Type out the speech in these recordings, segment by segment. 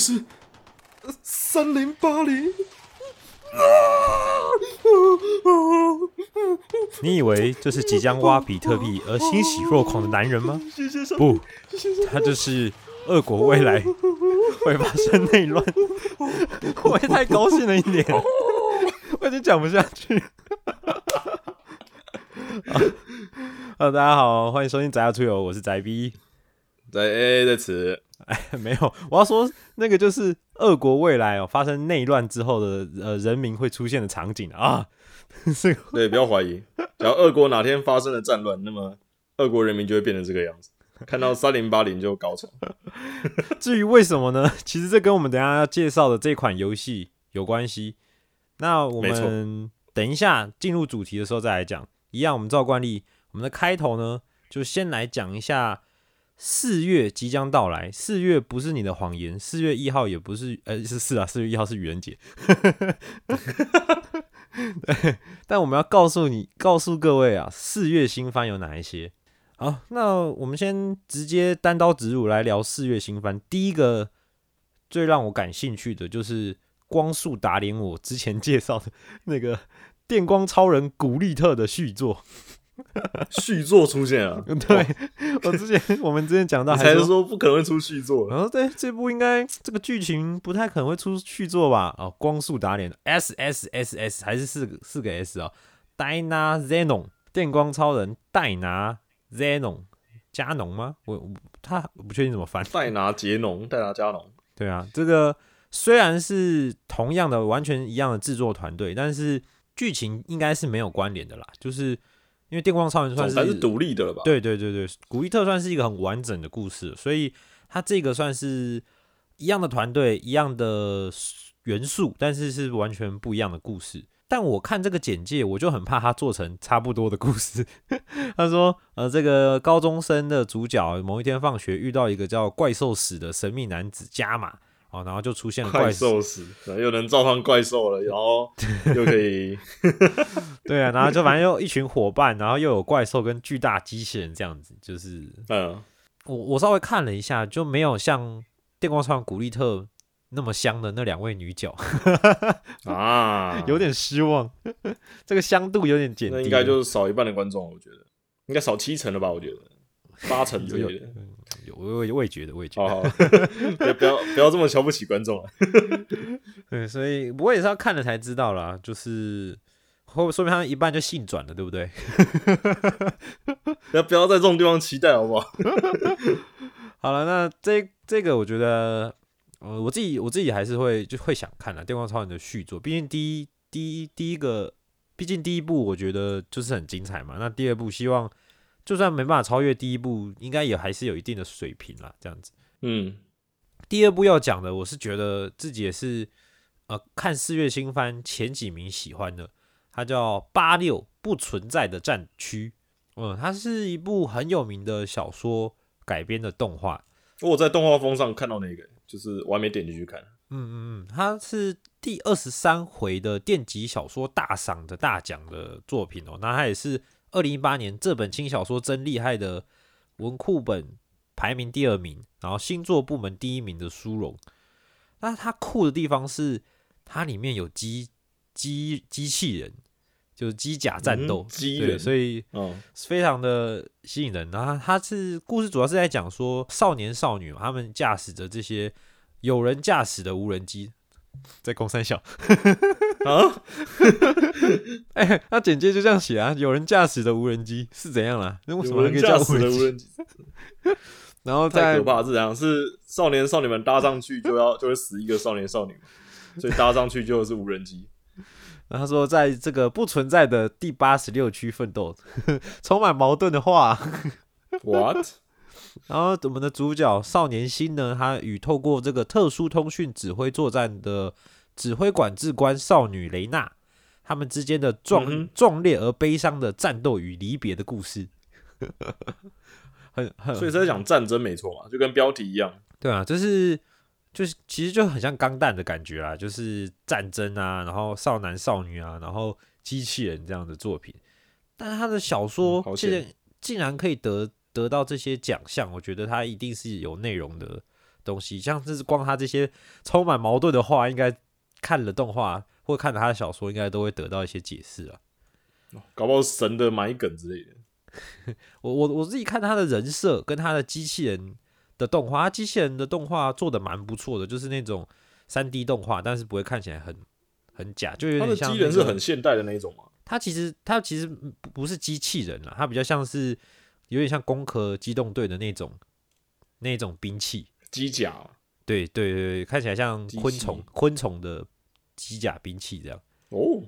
这是三零八零。你以为这是即将挖比特币而欣喜若狂的男人吗？不，他就是俄国未来 会发生内乱。我也太高兴了一点，我已经讲不下去。好，大家好，欢迎收听宅家出游，我是宅 B。在 A A 在此，没有，我要说那个就是俄国未来哦发生内乱之后的呃人民会出现的场景啊。这个对，不要怀疑，只要俄国哪天发生了战乱，那么俄国人民就会变成这个样子。看到三零八零就高潮。至于为什么呢？其实这跟我们等一下要介绍的这款游戏有关系。那我没们等一下进入主题的时候再来讲。一样，我们照惯例，我们的开头呢，就先来讲一下四月即将到来。四月不是你的谎言，四月一号也不是，呃，是是啊，四月一号是愚人节。但我们要告诉你，告诉各位啊，四月新番有哪一些？好，那我们先直接单刀直入来聊四月新番。第一个最让我感兴趣的就是光速打脸我之前介绍的那个电光超人古力特的续作。续作出现了！对我之前 我们之前讲到还是说不可能会出续作。然后对这部应该这个剧情不太可能会出续作吧？哦，光速打脸 S S S S 还是四个四个 S 啊？Dyna Zenon 电光超人戴拿 Zenon 加农吗？我我他我不确定怎么翻。戴拿杰农，戴拿加农，对啊，这个虽然是同样的完全一样的制作团队，但是剧情应该是没有关联的啦。就是因为电光超人算是独立的了吧？，对对对对，古伊特算是一个很完整的故事，所以它这个算是一样的团队、一样的元素，但是是完全不一样的故事。但我看这个简介，我就很怕它做成差不多的故事。他说，呃，这个高中生的主角某一天放学遇到一个叫怪兽史的神秘男子加马，哦，然后就出现了怪兽兽死，对又能召唤怪兽了，然后 又可以 对啊，然后就反正又一群伙伴，然后又有怪兽跟巨大机器人这样子，就是嗯，我我稍微看了一下，就没有像电光超人古力特那么香的那两位女角，啊，有点失望，这个香度有点减低了。那应该就是少一半的观众，我觉得应该少七成了吧？我觉得八成之类的。有我我我也觉得，我也觉好不要不要这么瞧不起观众啊！对，所以我也是要看了才知道啦，就是后说明他们一半就性转了，对不对？不 要不要在这种地方期待好不好？好了，那这这个我觉得，呃，我自己我自己还是会就会想看了《电光超人》的续作，毕竟第一第一第一个，毕竟第一部我觉得就是很精彩嘛。那第二部希望就算没办法超越第一部，应该也还是有一定的水平啦，这样子。嗯，第二部要讲的，我是觉得自己也是呃看四月新番前几名喜欢的，它叫《八六不存在的战区》。嗯，它是一部很有名的小说改编的动画。我在动画风上看到那个，就是我还没点进去看。嗯嗯嗯，它是第二十三回的电击小说大赏的大奖的作品哦。那它也是二零一八年这本轻小说真厉害的文库本排名第二名，然后星座部门第一名的殊荣。那它酷的地方是，它里面有机机机器人，就是机甲战斗嗯，机对，人所以嗯非常的吸引人。然后它是故事主要是在讲说少年少女嘛他们驾驶着这些有人驾驶的无人机，在公三小。啊，哎、那简介就这样写啊，有人驾驶的无人机是怎样啦？那为什么有还可以驾驶的无人机？然后在太可怕！是这样，是少年少女们搭上去就要就会死一个少年少女，所以搭上去就是无人机。然后他说，在这个不存在的第八十六区奋斗，充满矛盾的话。What？然后我们的主角少年星呢，他与透过这个特殊通讯指挥作战的指挥管制官少女雷娜，他们之间的壮、嗯壮烈而悲伤的战斗与离别的故事，很很所以是在讲战争没错嘛，就跟标题一样。对啊，就是就是其实就很像钢弹的感觉啦，就是战争啊，然后少男少女啊，然后机器人这样的作品。但是他的小说竟然、险竟然可以得得到这些奖项，我觉得他一定是有内容的东西。像这是光他这些充满矛盾的话，应该看了动画或看了他的小说，应该都会得到一些解释啊。搞不好神的埋梗之类的。我我我自己看他的人设跟他的机器人的动画，他机器人的动画做的蛮不错的，就是那种三 D 动画，但是不会看起来很很假，就有他的点像、机人是很，现代的那一种嘛。他其实他其实不不是机器人啦，他比较像是有点像攻壳机动队的那种那种兵器，机甲嘛对对对对，看起来像昆虫昆虫的机甲兵器这样，哦，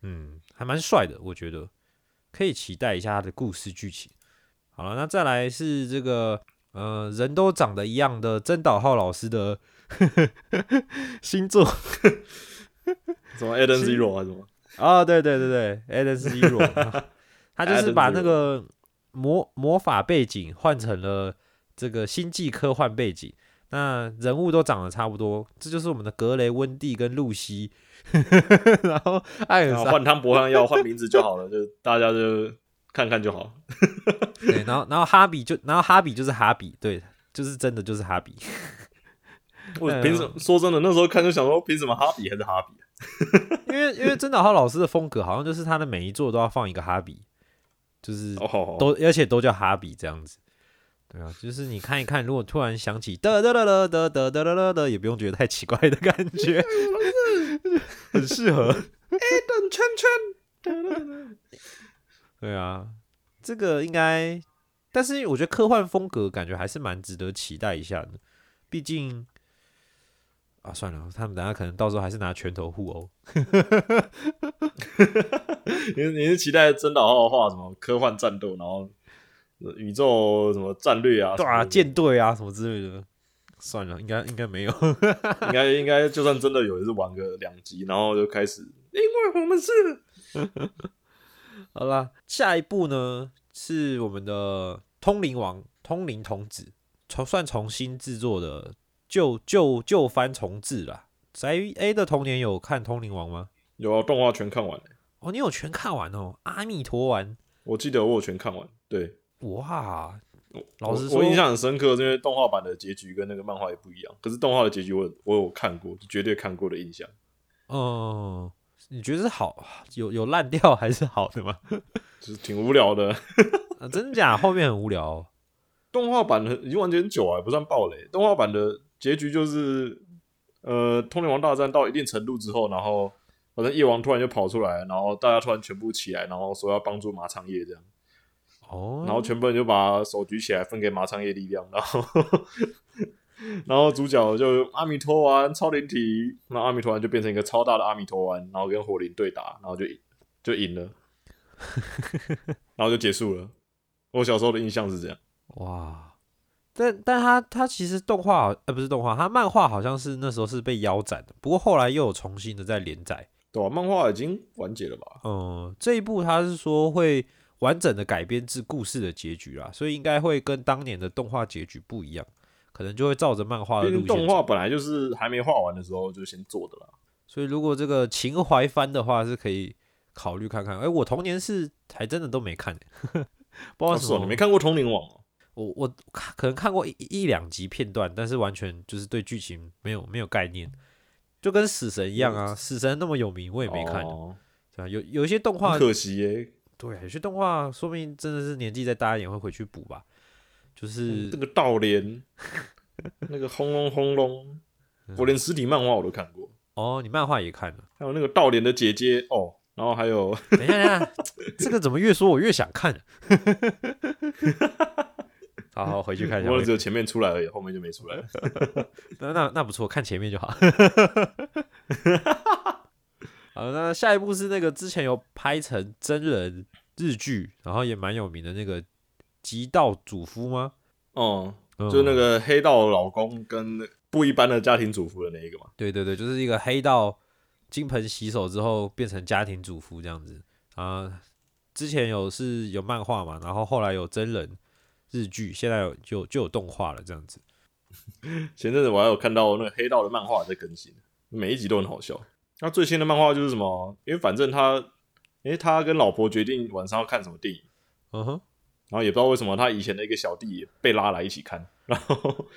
嗯，还蛮帅的，我觉得可以期待一下他的故事剧情。好了，那再来是这个呃，人都长得一样的曾岛浩老师的 星座。什么 Eden Zero 还是什么？啊，对对对对，Eden Zero，他就是把那个魔魔法背景换成了这个星际科幻背景，那人物都长得差不多，这就是我们的格雷温蒂跟露西，然后艾尔莎换汤不换药，换名字就好了，就大家就看看就好。对，然后然后哈比就然后哈比就是哈比，对，就是真的就是哈比。我凭什么？说真的，那时候看就想说，凭什么哈比还是哈比啊？因为因为真的浩老师的风格好像就是他的每一座都要放一个哈比，就是哦，都而且都叫哈比这样子。对啊，就是你看一看，如果突然想起也不用觉得太奇怪的感觉，很适合。转圈圈。对啊，这个应该，但是我觉得科幻风格感觉还是蛮值得期待一下的，毕竟啊，算了，他们等下可能到时候还是拿拳头互殴。你你是期待真岛浩画什么科幻战斗，然后宇宙什么战略啊？对啊，舰队啊什么之类的。算了，应该应该没有。应该应该就算真的有，也是玩个两集，然后就开始，因为我们是 好啦，下一步呢是我们的通灵王、通灵童子，重算重新制作的旧旧旧番重置啦。宅 A 的童年有看通灵王吗？有啊，动画全看完了，哦，你有全看完哦，阿弥陀丸。我记得我有全看完。对，哇，我老实说我印象很深刻，是因为动画版的结局跟那个漫画也不一样。可是动画的结局我我有看过，绝对看过的印象。嗯，你觉得是好有有烂掉还是好的吗？就是挺无聊的。啊、真的假的？后面很无聊、哦。动画版的已经完结很久了，不算暴雷。动画版的结局就是，呃，通灵王大战到一定程度之后，然后反正夜王突然就跑出来，然后大家突然全部起来，然后说要帮助马长叶这样，哦，然后全部人就把手举起来分给马长叶力量，然后 然后主角就阿弥陀丸超灵体，那阿弥陀丸就变成一个超大的阿弥陀丸，然后跟火灵对打，然后就就赢了，然后就结束了。我小时候的印象是这样。哇！但但他他其实动画好呃不是动画，他漫画好像是那时候是被腰斩的，不过后来又有重新的在连载。对啊，漫画已经完结了吧？嗯，这一部他是说会完整的改编至故事的结局啦，所以应该会跟当年的动画结局不一样，可能就会照着漫画的毕路线动画本来就是还没画完的时候就先做的啦。所以如果这个情怀番的话，是可以考虑看看。哎、我童年是还真的都没看、不知道为什么哦是哦，你没看过《通灵王》哦？我我看可能看过一一两集片段，但是完全就是对剧情没有没有概念，就跟死神一样啊，死神那么有名，我也没看，哦对吧、有有一些动画，可惜耶。对，有些动画说不定真的是年纪再大一点会回去补吧，就是那个道连，那个轰隆轰隆，我连实体漫画我都看过。哦，你漫画也看了？还有那个道莲的姐姐哦，然后还有等一下，等一下，这个怎么越说我越想看？好好回去看一下我。只有前面出来而已，后面就没出来。那那那不错，看前面就好。好，那下一部是那个之前有拍成真人日剧，然后也蛮有名的那个《极道主夫》吗？哦、嗯就是那个黑道老公跟不一般的家庭主妇的那一个嘛。对对对，就是一个黑道金盆洗手之后变成家庭主妇这样子啊。之前有是有漫画嘛，然后后来有真人日剧，现在有就就有动画了这样子。前阵子我还有看到那个黑道的漫画在更新，每一集都很好笑。那最新的漫画就是什么？因为反正他，因为他跟老婆决定晚上要看什么电影，嗯哼，然后也不知道为什么他以前的一个小弟也被拉来一起看，然后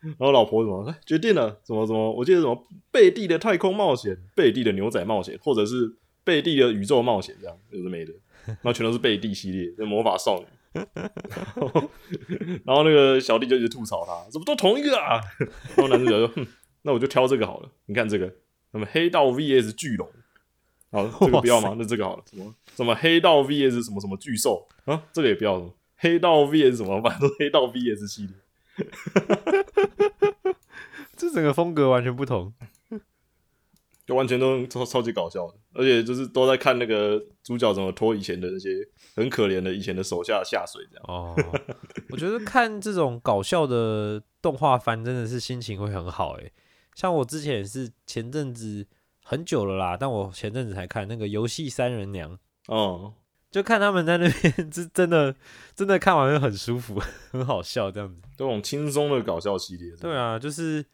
然后老婆怎么哎决定了怎么怎么，我记得什么贝蒂的太空冒险、贝蒂的牛仔冒险，或者是贝蒂的宇宙冒险这样，有的没的，然后全都是贝蒂系列的魔法少女。然 后然后那个小弟就一直吐槽他，怎么都同一个啊？然后男主角说：“哼，那我就挑这个好了。你看这个，什么黑道 VS 巨龙，好，这个不要吗？那这个好了，什么什么黑道 VS 什么什么巨兽啊？这个也不要，什么黑道 VS 什么，反正都黑道 VS 系列，这整个风格完全不同。就完全都超超级搞笑的，而且就是都在看那个主角怎么拖以前的那些很可怜的以前的手下下水这样。哦，我觉得看这种搞笑的动画番真的是心情会很好诶。像我之前也是前阵子很久了啦，但我前阵子才看那个《游戏三人娘》，哦、就看他们在那边是真的真的看完会很舒服，很好笑这样子。这种轻松的搞笑系列，对啊，就是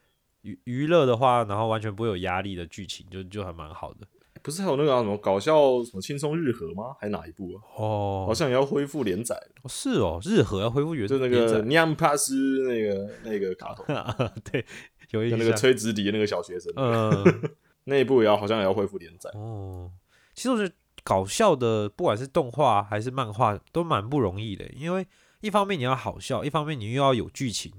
娱娱乐的话，然后完全不会有压力的剧情，就就还蛮好的。不是还有那个、啊、什么搞笑什么轻松日和吗？还哪一部啊？哦好像也要恢复连载了，是哦，日和要恢复原就那个尼安帕斯那个那个卡通，对，有印象。跟那个吹直笛那个小学生，嗯，那一部也要好像也要恢复连载。哦，其实我觉得搞笑的，不管是动画还是漫画，都蛮不容易的，因为一方面你要好笑，一方面你又要有剧情，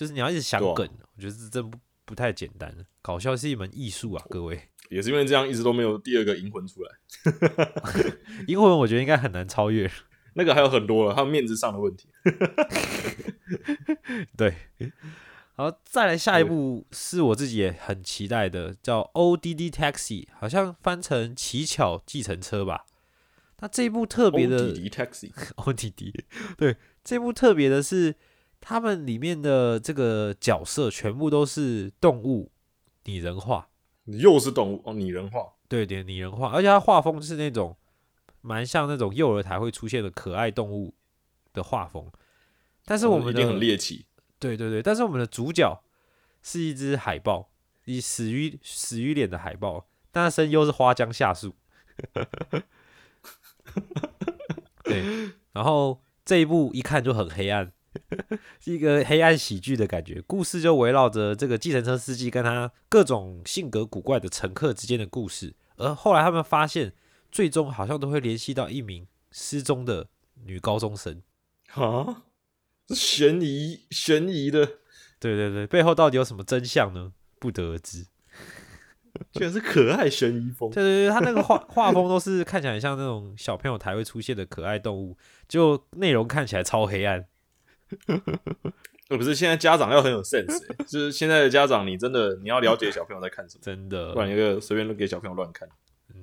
就是你要一直想梗，我觉得这真不不太简单。搞笑是一门艺术啊，各位。也是因为这样，一直都没有第二个银魂出来。银魂我觉得应该很难超越。那个还有很多了，还有面子上的问题。对，好，再来下一部是我自己也很期待的，叫《ODD Taxi》，好像翻成乞巧计程车吧。那这一部特别的，O D D Taxi，ODD，对，这部特别的是，他们里面的这个角色全部都是动物拟人化，又是动物哦，拟人化。对对，拟人化，而且他画风是那种蛮像那种幼儿台会出现的可爱动物的画风。但是我们的一定很猎奇，对对对，但是我们的主角是一只海豹，以死鱼死鱼脸的海豹，但它声优是花江夏树。对，然后这一部一看就很黑暗，是一个黑暗喜剧的感觉。故事就围绕着这个计程车司机跟他各种性格古怪的乘客之间的故事，而后来他们发现，最终好像都会联系到一名失踪的女高中生。啊，这悬疑悬疑的，对对对，背后到底有什么真相呢？不得而知。居然是可爱悬疑风。对对对，他那个画画风都是看起来像那种小朋友才会出现的可爱动物，就内容看起来超黑暗。呃，不是，现在家长要很有 sense，、欸、就是现在的家长，你真的你要了解小朋友在看什么，真的不然一个随便都给小朋友乱看，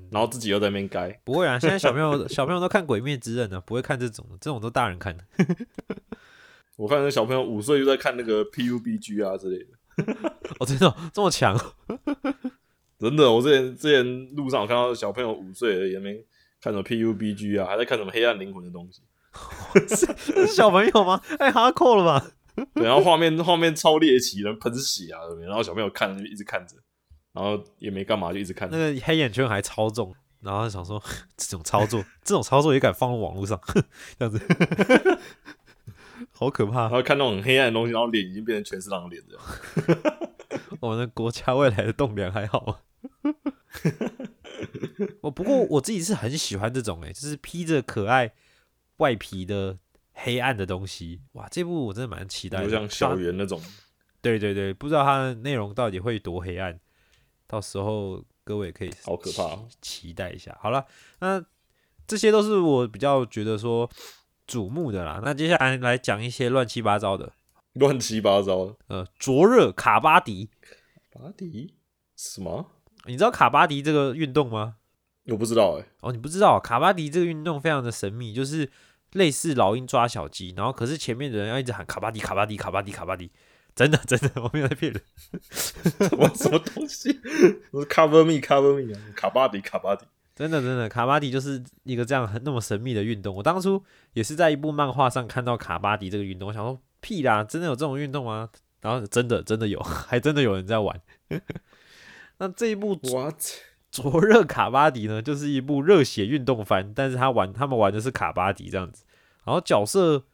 然后自己又在那边该。不会啊，现在小朋友小朋友都看《鬼灭之刃》呢，不会看这种的，这种都大人看的。我看那小朋友五岁就在看那个 PUBG 啊之类的，哦，真的哦、这么强？真的，我之前之前路上我看到小朋友五岁而已，在那边看什么 PUBG 啊，还在看什么黑暗灵魂的东西，是小朋友吗？太哈扣了吧？对，然后画面画面超猎奇，人喷血啊，然后小朋友看一直看着，然后也没干嘛，就一直看那。个黑眼圈还超重，然后想说 这种操作，这种操作也敢放到网络上，这样子，好可怕然！后看那种很黑暗的东西，然后脸已经变成全是狼脸这样。我们的国家未来的栋梁还好吗？我不过我自己是很喜欢这种哎、欸就是披着可爱外皮的黑暗的东西。哇，这部我真的蛮期待的。就像小不知道圆那种，对对对，不知道它的内容到底会多黑暗，到时候各位可以好可怕哦期待一下。好了，那这些都是我比较觉得说瞩目的啦。那接下来来讲一些乱七八糟的，乱七八糟的。呃，灼热卡巴迪，巴迪什么？你知道卡巴迪这个运动吗？我不知道哎、哦，你不知道卡巴迪这个运动非常的神秘，就是类似老鹰抓小鸡，然后可是前面的人要一直喊卡巴迪、卡巴迪、卡巴迪、卡巴迪，真的真的，我没有在骗人。什么什么东西？我是 Cover Me，Cover Me 啊，卡巴迪，卡巴迪。真的真的，卡巴迪就是一个这样很那么神秘的运动。我当初也是在一部漫画上看到卡巴迪这个运动，我想说屁啦，真的有这种运动吗？然后真的真的有，还真的有人在玩。那这一部 What？灼热卡巴迪呢，就是一部热血运动番，但是他玩他们玩的是卡巴迪这样子，然后角色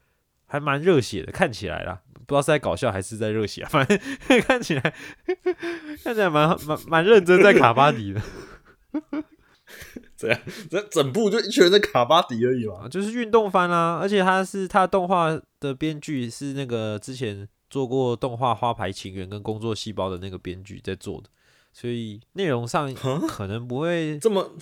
还蛮热血的，看起来啦，不知道是在搞笑还是在热血、啊，反正看起来看起来蛮蛮蛮认真在卡巴迪的。怎样？这整部就一群人在卡巴迪而已嘛。啊，就是运动番啦、而且他是他动画的编剧是那个之前做过动画《花牌情缘》跟《工作细胞》的那个编剧在做的，所以内容上可能不会这么，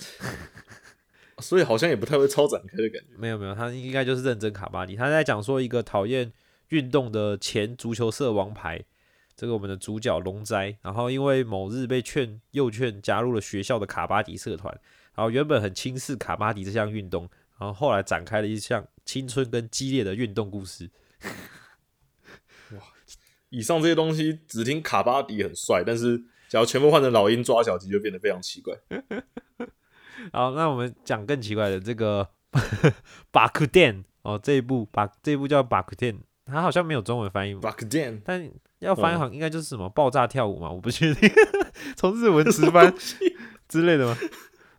所以好像也不太会超展开的感觉。没有没有，他应该就是认真卡巴迪，他在讲说一个讨厌运动的前足球社王牌。这个我们的主角龙斋，然后因为某日被劝又劝加入了学校的卡巴迪社团，然后原本很轻视卡巴迪这项运动，然后后来展开了一项青春跟激烈的运动故事。哇以上这些东西只听卡巴迪很帅，但是假如全部换成老鹰抓小鸡，就变得非常奇怪。好，那我们讲更奇怪的这个巴库店哦，这一部把这一部叫巴库店，它好像没有中文翻译，Back then，但要翻译嗯好像应该就是什么爆炸跳舞嘛，我不确定，从日文直翻 之类的吗？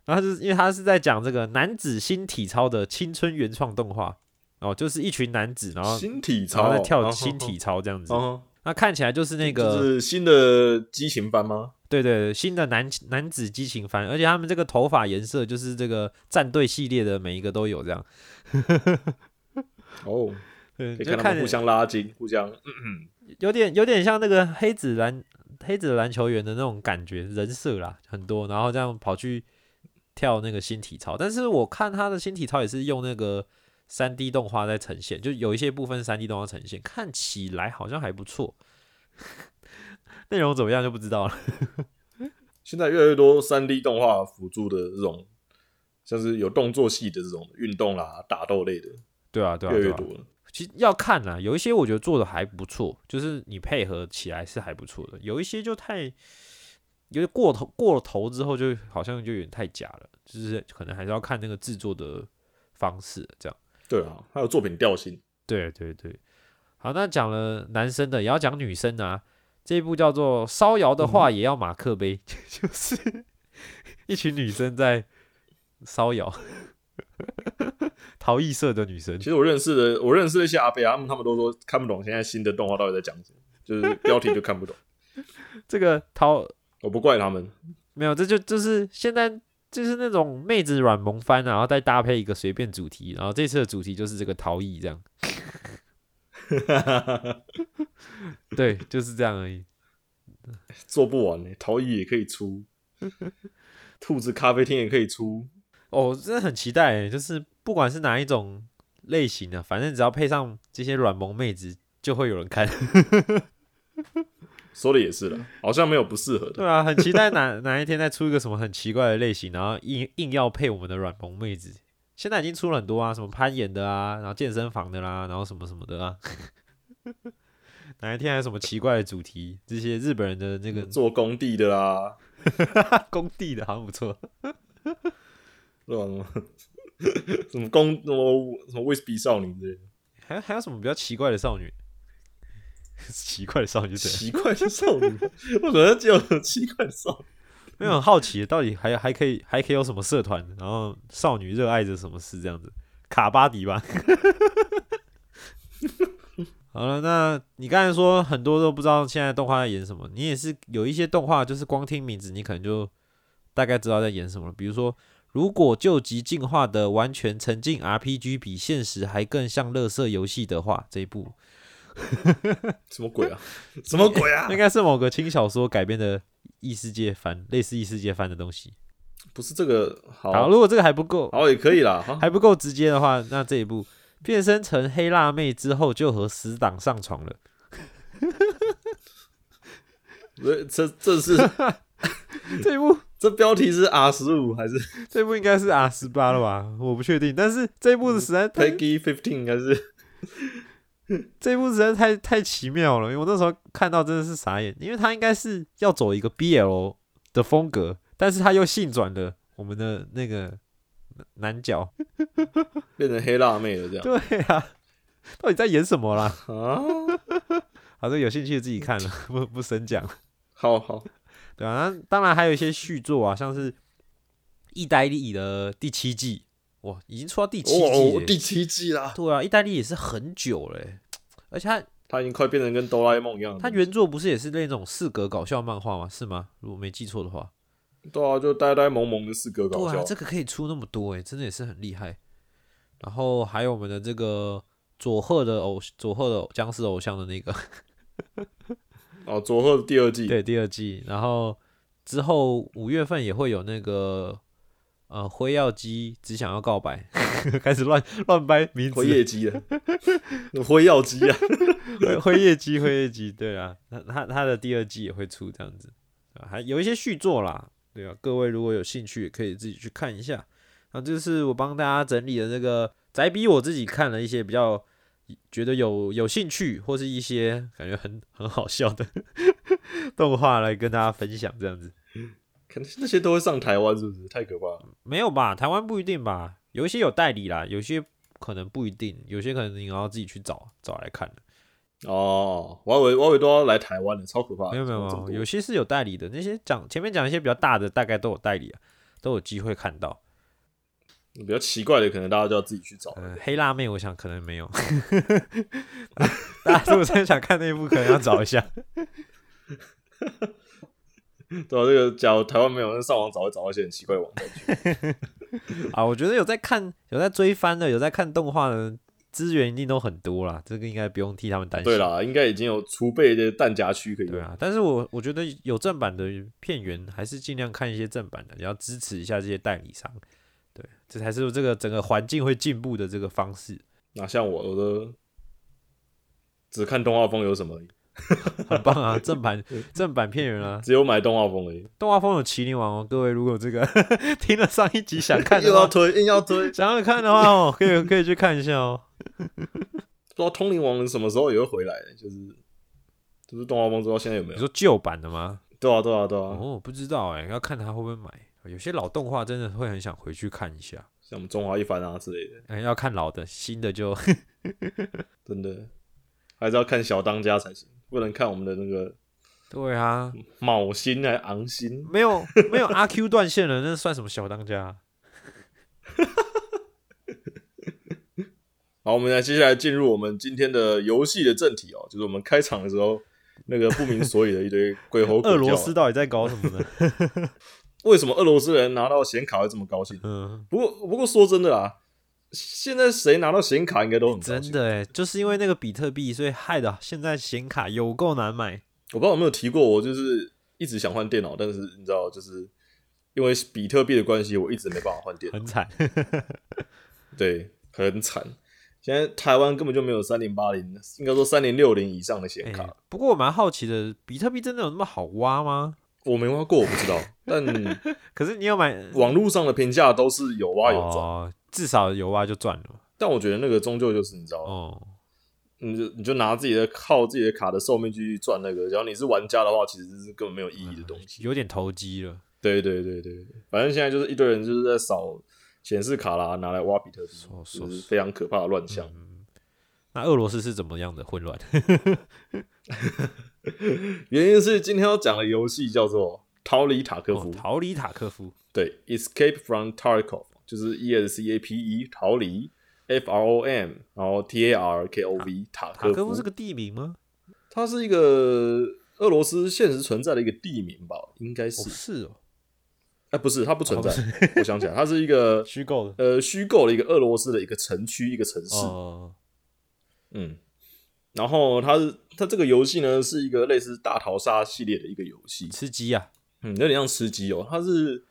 然后就是因为他是在讲这个男子新体操的青春原创动画。哦，就是一群男子，然后新体然操后在跳哦新体操这样子，哦，那看起来就是那个，就是新的激情班吗？对对对，新的男男子激情番，而且他们这个头发颜色就是这个战队系列的每一个都有这样，哦，对，可以就看着看他们互相拉筋，互相有点有点像那个黑子篮黑子篮球员的那种感觉人设啦，很多，然后这样跑去跳那个新体操，但是我看他的新体操也是用那个三 D 动画在呈现，就有一些部分三 D 动画呈现，看起来好像还不错，内容怎么样就不知道了。现在越来越多三 D 动画辅助的这种，像是有动作戏的这种运动啦、打斗类的，对啊，对啊，对啊。越来越多了。其实要看啦，有一些我觉得做的还不错，就是你配合起来是还不错的，有一些就太有点过头，过了头之后就好像就有点太假了，就是可能还是要看那个制作的方式，这样。对啊，还有作品调性，对对对，好，那讲了男生的，也要讲女生的啊。这一部叫做《烧窑的话也要马克杯》，就是一群女生在烧窑，陶艺社的女生其。实我认识的，我认识的一些阿伯啊，他们他们都说看不懂现在新的动画到底在讲什么，就是标题就看不懂。这个陶我不怪他们，没有，这就就是现在就是那种妹子软萌番啊，然后再搭配一个随便主题，然后这次的主题就是这个陶艺这样。对，就是这样而已。做不完呢、陶艺也可以出，兔子咖啡厅也可以出，哦，真的很期待欸，就是不管是哪一种类型的，反正只要配上这些软萌妹子，就会有人看。说的也是了，好像没有不适合的。对啊，很期待哪哪一天再出一个什么很奇怪的类型，然后硬硬要配我们的软萌妹子。现在已经出了很多啊，什么攀岩的啊，然后健身房的啦，然后什么什么的啊。哪一天还有什么奇怪的主题？这些日本人的那个做工地的啦，工地的好像不错。什么 什么工什么什么威士忌少女之类的，还还有什么比较奇怪的少女？奇怪的少女是谁？奇怪的少女，为什么只有奇怪的少女？没有很好奇，到底还还可以还可以有什么社团？然后少女热爱着什么事这样子？卡巴迪吧。好了，那你刚才说很多都不知道现在动画在演什么，你也是有一些动画，就是光听名字你可能就大概知道在演什么了。比如说，如果救急进化的完全沉浸 RPG 比现实还更像乐色游戏的话，这一部 什么鬼啊？什么鬼啊？应该是某个轻小说改编的异世界番，类似异世界番的东西。不是这个好，好，如果这个还不够，好也可以啦。还不够直接的话，那这一部变身成黑辣妹之后就和死党上床了。这这这是这一部这标题是 R 十五还是这一部应该是 R 十八了吧？我不确定，但是这一部实在太 Peggy Fifteen 应该是？这一部实在太太奇妙了，因为我那时候看到真的是傻眼，因为他应该是要走一个 BL 的风格，但是他又性转了我们的那个男角。变成黑辣妹了这样 对啊，到底在演什么啦？啊？好，这有兴趣的自己看了，不不深讲。好好，对啊，那当然还有一些续作啊，像是《意大利》的第七季，哇，已经出到第七季哦，第七季啦，对啊，意大利也是很久了欸，而且他他已经快变成跟哆啦 A 梦一样了。它原作不是也是那种四格搞笑漫画吗？是吗？如果没记错的话。对啊，就呆呆萌萌的四格搞笑对啊，。这个可以出那么多哎，真的也是很厉害。然后还有我们的这个佐贺的偶佐贺的僵尸偶像的那个 哦，佐贺第二季，对第二季，然后之后五月份也会有那个呃辉耀姬只想要告白，开始乱乱掰名字，辉夜姬啊，辉耀姬啊，辉辉夜姬辉夜姬，对啊，他他他的第二季也会出这样子，啊，还有一些续作啦，对啊，各位如果有兴趣，也可以自己去看一下。那这是我帮大家整理的那个宅逼我自己看了一些比较觉得有有兴趣，或是一些感觉很很好笑的 动画来跟大家分享，这样子可能那些都会上台湾，是不是？太可怕了。没有吧？台湾不一定吧？有一些有代理啦，有些可能不一定，有些可能你要自己去找找来看的。哦，我还以为我以为都要来台湾的，超可怕的。没有没有没有，有些是有代理的，那些讲前面讲一些比较大的，大概都有代理啊，都有机会看到。比较奇怪的，可能大家就要自己去找了。呃，黑辣妹，我想可能没有。大家如果真的想看那一部，可能要找一下。对啊，这个假如台湾没有，那上网找会找到一些很奇怪的网站去。啊，我觉得有在看、有在追番的、有在看动画的资源一定都很多啦，这个应该不用替他们担心。对，啦，应该已经有储备的弹夹区可以用。对啊，但是我我觉得有正版的片源，还是尽量看一些正版的，也要支持一下这些代理商。对，这才是这个整个环境会进步的这个方式。那像我，我都只看动画风有什么 很棒啊，正版正版片源啊，只有买动画风而已。动画风有麒麟王哦，各位如果这个 听了上一集想看又要推，硬要推，想要看的话哦，可以可以去看一下哦。不知道通灵王什么时候也会回来，就是就是动画风，不知道现在有没有？你说旧版的吗？对啊，对啊，对啊，哦，不知道哎，要看他会不会买。有些老动画真的会很想回去看一下，像我们中华一番啊之类的，哎，要看老的，新的就 真的还是要看小当家才行，不能看我们的那个对啊，卯星还昂星。没有没有阿 Q 断线了，那算什么小当家？好，我们来接下来进入我们今天的游戏的正题哦，就是我们开场的时候那个不明所以的一堆鬼吼鬼叫啊俄罗斯到底在搞什么呢？为什么俄罗斯人拿到显卡会这么高兴？嗯，不过不过说真的啦，现在谁拿到显卡应该都很真。的哎，就是因为那个比特币，所以害的现在显卡有够难买。我不知道有没有提过，我就是一直想换电脑，但是你知道，就是因为比特币的关系，我一直没办法换电脑，很惨。对，很惨。现在台湾根本就没有三零八零，应该说三零六零以上的显卡。哎不过我蛮好奇的，比特币真的有那么好挖吗？我没挖过，我不知道，但 可是你有买网络上的评价都是有挖有赚。哦，至少有挖就赚了。但我觉得那个终究就是你知道，哦，你就你就拿自己的靠自己的卡的寿命继续赚那个，只要你是玩家的话，其实是根本没有意义的东西。有点投机了。对对对对对，反正现在就是一堆人就是在扫显示卡啦，拿来挖比特币，非常可怕的乱象。那俄罗斯是怎么样的混乱？原因是今天要讲的游戏叫做《逃离塔科夫》哦逃离塔科夫。对，Escape from Tarkov，就是 E S C A P E 逃离，F R O M，然后 T A R K O V 塔科夫塔科夫是个地名吗？它是一个俄罗斯现实存在的一个地名吧，应该哦，是，是哦，哎、不是，它不存在，我想起来，它是一个 虚构的。呃虚构的一个俄罗斯的一个城区，一个城市，哦，嗯，然后它是它这个游戏呢是一个类似大逃杀系列的一个游戏，吃鸡啊，嗯，有点像吃鸡哦。它是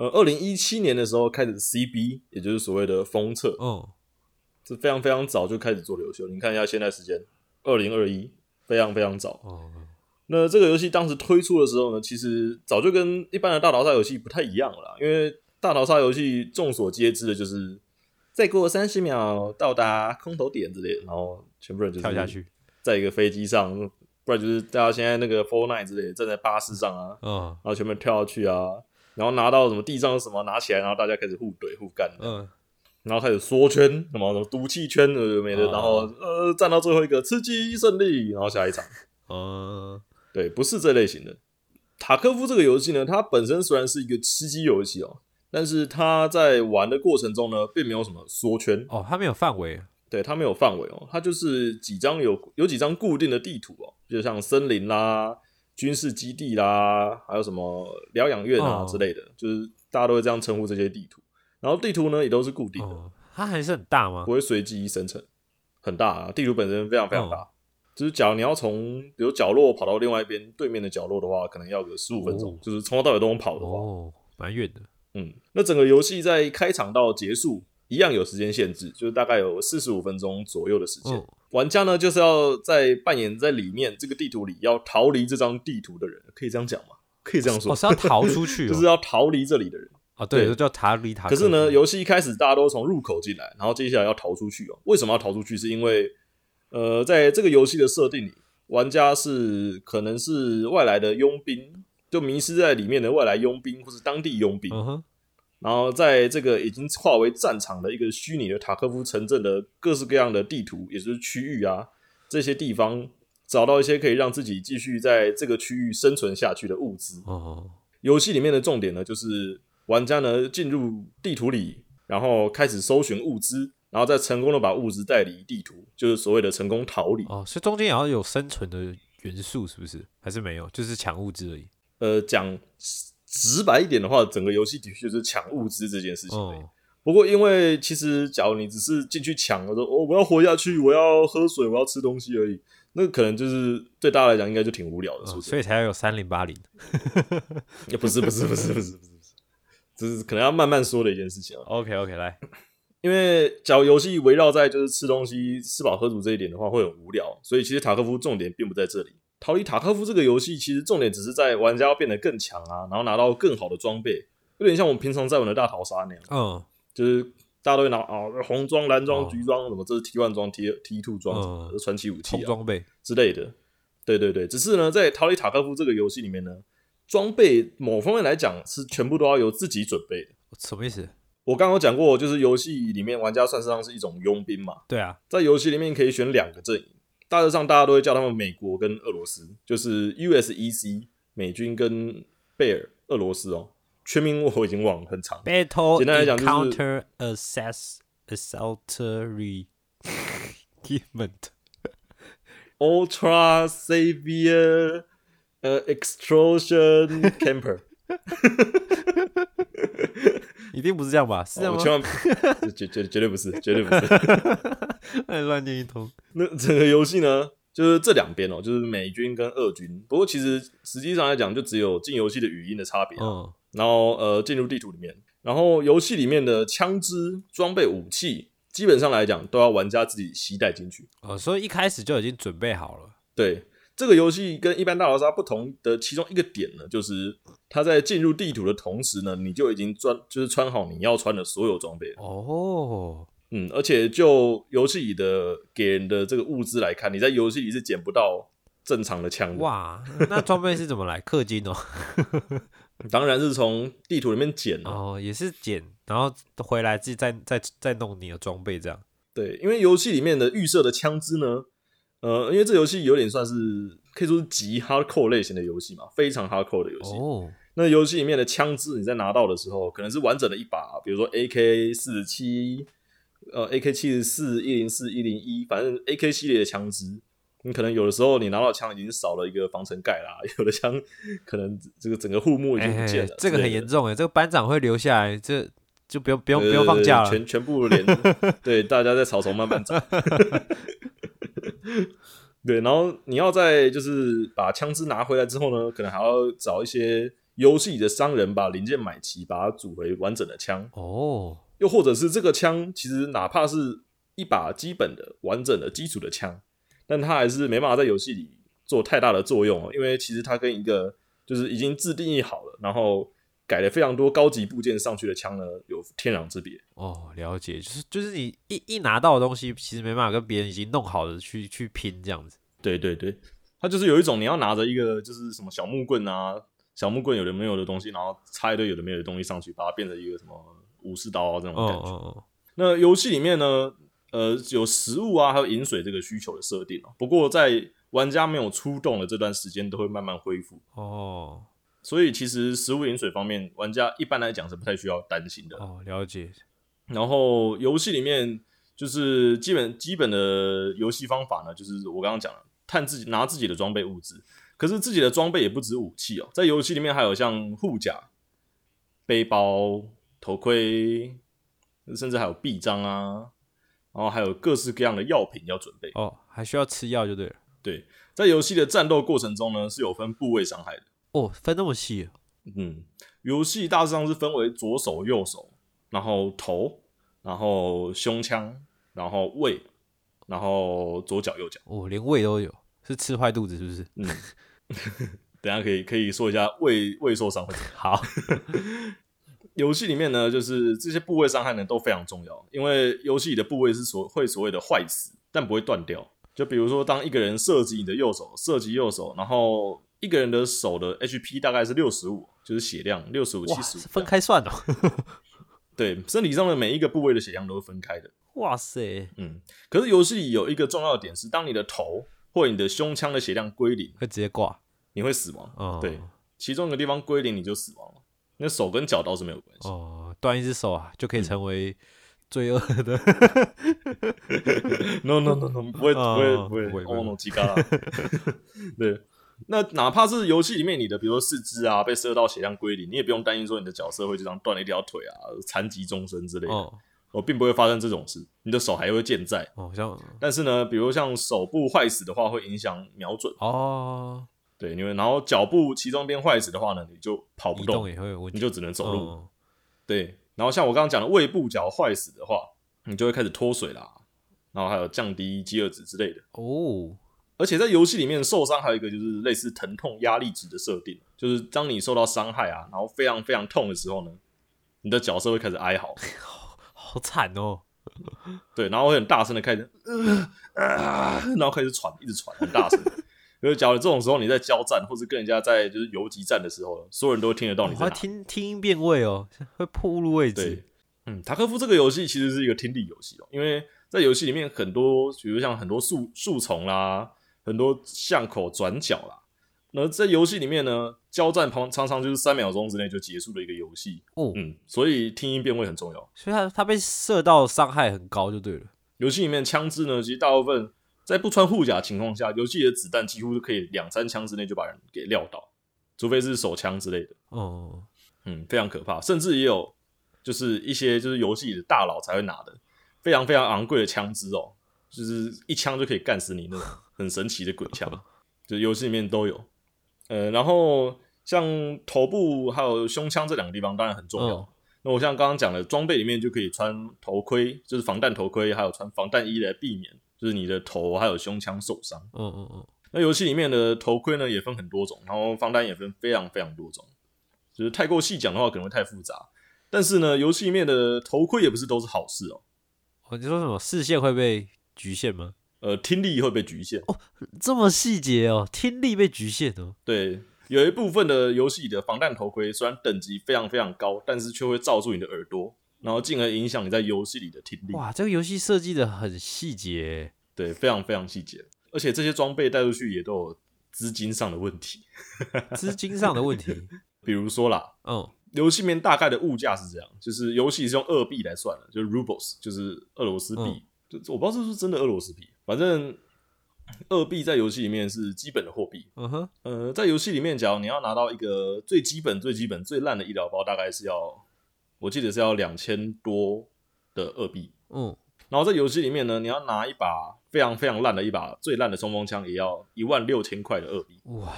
呃二零一七年的时候开始 CB，也就是所谓的封测，嗯，是非常非常早就开始做的游戏了。你看一下现在时间，二零二一，非常非常早。哦，那这个游戏当时推出的时候呢，其实早就跟一般的大逃杀游戏不太一样了，因为大逃杀游戏众所皆知的就是再过三十秒到达空投点之类的，然后全部人就跳下去，在一个飞机上，不然就是大家现在那个 Fortnite 之类的站在巴士上啊，嗯然后全部人跳下去啊，然后拿到什么地上有什么拿起来，然后大家开始互怼互干，嗯，然后开始缩圈，什么什么毒气圈呃没的，哦然后呃站到最后一个吃鸡胜利，然后下一场。嗯，对，不是这类型的。塔科夫这个游戏呢，它本身虽然是一个吃鸡游戏哦，但是它在玩的过程中呢，并没有什么缩圈，哦，它没有范围，对，它没有范围哦，它就是几张有有几张固定的地图哦，就像森林啦、军事基地啦，还有什么疗养院啊哦之类的，就是大家都会这样称呼这些地图。然后地图呢也都是固定的，哦，它还是很大吗不？会随机生成，很大啊，地图本身非常非常大。就是假如你要从比如角落跑到另外一边对面的角落的话，可能要个十五分钟，哦就是从头到尾都能跑的话，哦，蛮远的，嗯，那整个游戏在开场到结束一样有时间限制，就是大概有四十五分钟左右的时间。嗯玩家呢就是要在扮演在里面这个地图里要逃离这张地图的人，可以这样讲吗？可以这样说，哦，是要逃出去就哦，是要逃离这里的人。哦，对，对就叫逃离塔。可是呢，，游戏一开始大家都从入口进来，然后接下来要逃出去哦。为什么要逃出去？是因为呃，在这个游戏的设定里，玩家是可能是外来的佣兵，就迷失在里面的外来佣兵或是当地佣兵。嗯哼，然后在这个已经化为战场的一个虚拟的塔科夫城镇的各式各样的地图，也就是区域啊，这些地方找到一些可以让自己继续在这个区域生存下去的物资。哦，游戏里面的重点呢，就是玩家呢进入地图里，然后开始搜寻物资，然后再成功的把物资带离地图，就是所谓的成功逃离。哦，所以中间也要有生存的元素，是不是？还是没有？就是抢物资而已。呃，讲直白一点的话，整个游戏的确就是抢物资这件事情而已。哦，不过，因为其实假如你只是进去抢，我说哦，我要活下去，我要喝水，我要吃东西而已，那可能就是对大家来讲应该就挺无聊的，是哦不是？所以才要有三零八零。也不是，不是，不是，不是，不是，不是，这是可能要慢慢说的一件事情啊。OK OK，来，因为假如游戏围绕在就是吃东西、吃饱喝足这一点的话，会很无聊，所以其实塔科夫重点并不在这里。逃离塔科夫这个游戏，其实重点只是在玩家要变得更强啊，然后拿到更好的装备，有点像我们平常在玩的大逃杀那样，嗯就是大家都会拿啊红装、蓝装、哦橘装，什么这是 T one 装、T T two 装什么的，嗯传奇武器啊装备。之类的。对对对，只是呢，在逃离塔科夫这个游戏里面呢，装备某方面来讲是全部都要由自己准备的。什么意思？我刚刚有讲过，就是游戏里面玩家算是上是一种佣兵嘛，对啊，在游戏里面可以选两个阵营，大致上大家都会叫他们美国跟俄罗斯，就是 USEC 美军跟贝尔俄罗斯哦，全名我已经忘了，很长。Battle 简单来讲就是 Encounter Assess Assaultery Equipment。Ultra Savior 呃 Extrusion Camper，一定不是这样吧？是这样吗？我千万 绝绝绝对不是，绝对不是。哎乱念一通。那整个游戏呢，就是这两边哦，就是美军跟俄军。不过其实实际上来讲，就只有进游戏的语音的差别啊、嗯，然后呃进入地图里面，然后游戏里面的枪支、装备、武器，基本上来讲都要玩家自己携带进去。哦，所以一开始就已经准备好了。对这个游戏跟一般大逃杀不同的其中一个点呢，就是它在进入地图的同时呢，你就已经穿就是穿好你要穿的所有装备了。哦，嗯，而且就游戏里的给人的这个物资来看，你在游戏里是捡不到正常的枪的，哇，那装备是怎么来？氪金哦，当然是从地图里面捡。哦，也是捡，然后回来自己再再再弄你的装备这样。对，因为游戏里面的预设的枪支呢，呃，因为这游戏有点算是可以说是极 hardcore 类型的游戏嘛，非常 hardcore 的游戏。哦，那游戏里面的枪支你在拿到的时候，可能是完整的一把，比如说 AK 四十七、呃 AK 七十四、一零四、一零一，反正 AK 系列的枪支，你可能有的时候你拿到枪已经少了一个防尘盖啦，有的枪 可能这个整个护目已经不见了，哎这个很严。重哎，这个班长会留下来，这就不用不用不用放假了。全全部连 对大家在草丛慢慢找。对，然后你要在就是把枪支拿回来之后呢，可能还要找一些游戏里的商人把零件买齐，把它组回完整的枪。哦，又或者是这个枪其实哪怕是一把基本的、完整的、基础的枪，但它还是没办法在游戏里做太大的作用哦，因为其实它跟一个就是已经自定义好了，然后改了非常多高级部件上去的枪呢，有天壤之别。哦，了解，就是就是你一一拿到的东西，其实没办法跟别人已经弄好的去去拼这样子。对对对，它就是有一种你要拿着一个就是什么小木棍啊，小木棍有的没有的东西，然后插一堆有的没有的东西上去，把它变成一个什么武士刀啊这种哦感觉。哦哦，那游戏里面呢，呃，有食物啊，还有饮水这个需求的设定啊。不过在玩家没有出动的这段时间，都会慢慢恢复。哦所以其实食物饮水方面，玩家一般来讲是不太需要担心的。哦，了解。然后游戏里面就是基本基本的游戏方法呢，就是我刚刚讲了，探自己拿自己的装备物资。可是自己的装备也不止武器哦，在游戏里面还有像护甲、背包、头盔，甚至还有臂章啊，然后还有各式各样的药品要准备。哦，还需要吃药就对了。对，在游戏的战斗过程中呢，是有分部位伤害的。哦，分那么细啊，嗯，游戏大致上是分为左手、右手，然后头，然后胸腔，然后胃，然后左脚、右脚。哦，连胃都有，是吃坏肚子是不是？嗯，等下可以可以说一下胃胃受伤会怎么样。好，游戏里面呢，就是这些部位伤害呢都非常重要，因为游戏里的部位是所会所谓的坏死，但不会断掉。就比如说，当一个人射击你的右手，射击右手，然后一个人的手的 HP 大概是六十五，就是血量六十五、哇，七十五是，分开算哦。对，身体上的每一个部位的血量都是分开的。哇塞，嗯，可是游戏里有一个重要的点是，当你的头或你的胸腔的血量归零，会直接挂。你会死亡。哦，对，其中一个地方归零你就死亡了。那手跟脚倒是没有关系。哦，断一只手啊，就可以成为罪恶的。no no no no，不会不哦会不会，哦 no 鸡嘎啦。对，那哪怕是游戏里面你的，比如说四肢啊被射到血量归零，你也不用担心说你的角色会就这样断了一条腿啊，残疾终身之类的。哦哦，并不会发生这种事，你的手还会健在。哦，像但是呢，比如像手部坏死的话，会影响瞄准。哦，对，因为然后脚部其中一边坏死的话呢，你就跑不动移动，也会有，你就只能走路。哦对，然后像我刚刚讲的胃部脚坏死的话，你就会开始脱水啦，然后还有降低饥饿值之类的。哦，而且在游戏里面受伤还有一个就是类似疼痛压力值的设定，就是当你受到伤害啊，然后非常非常痛的时候呢，你的角色会开始哀嚎，好惨哦。对，然后会很大声的开始呃啊，然后开始喘，一直喘，很大声。就是假如这种时候你在交战，或是跟人家在就是游击战的时候，所有人都会听得到你我。听听音辨位哦，会暴露位对置。，嗯，塔科夫这个游戏其实是一个听力游戏哦，因为在游戏里面很多，比如像很多树树丛啦，很多巷口转角啦，那在游戏里面呢，交战旁常常就是三秒钟之内就结束的一个游戏，哦，嗯，所以听音辨位很重要。所以他他被射到伤害很高就对了。游戏里面枪支呢，其实大部分在不穿护甲的情况下，游戏里的子弹几乎是可以两三枪之内就把人给撂倒，除非是手枪之类的。哦，嗯，非常可怕，甚至也有就是一些就是游戏里的大佬才会拿的非常非常昂贵的枪支哦，就是一枪就可以干死你那种很神奇的鬼枪，就是游戏里面都有。呃，然后像头部还有胸腔这两个地方当然很重要。嗯那我像刚刚讲的，装备里面就可以穿头盔，就是防弹头盔，还有穿防弹衣来避免就是你的头还有胸腔受伤。嗯嗯嗯，那游戏里面的头盔呢也分很多种，然后防弹也分非常非常多种，就是太过细讲的话可能会太复杂。但是呢，游戏里面的头盔也不是都是好事哦，哦，你说什么视线会被局限吗？呃，听力会被局限哦。这么细节哦，听力被局限哦。对，有一部分的游戏的防弹头盔虽然等级非常非常高，但是却会罩住你的耳朵，然后进而影响你在游戏里的听力。哇，这个游戏设计的很细节。对，非常非常细节，而且这些装备带出去也都有资金上的问题，资金上的问题。比如说啦，嗯，游戏里面大概的物价是这样，就是游戏是用二币来算的，就是 rubles，就是俄罗斯币。嗯就我不知道是不是真的俄罗斯币，反正二币在游戏里面是基本的货币。嗯哼，呃，在游戏里面，假如你要拿到一个最基本、最基本、最烂的医疗包，大概是要，我记得是要两千多的二币。嗯，然后在游戏里面呢，你要拿一把非常非常烂的一把最烂的冲锋枪，也要一万六千块的二币。哇，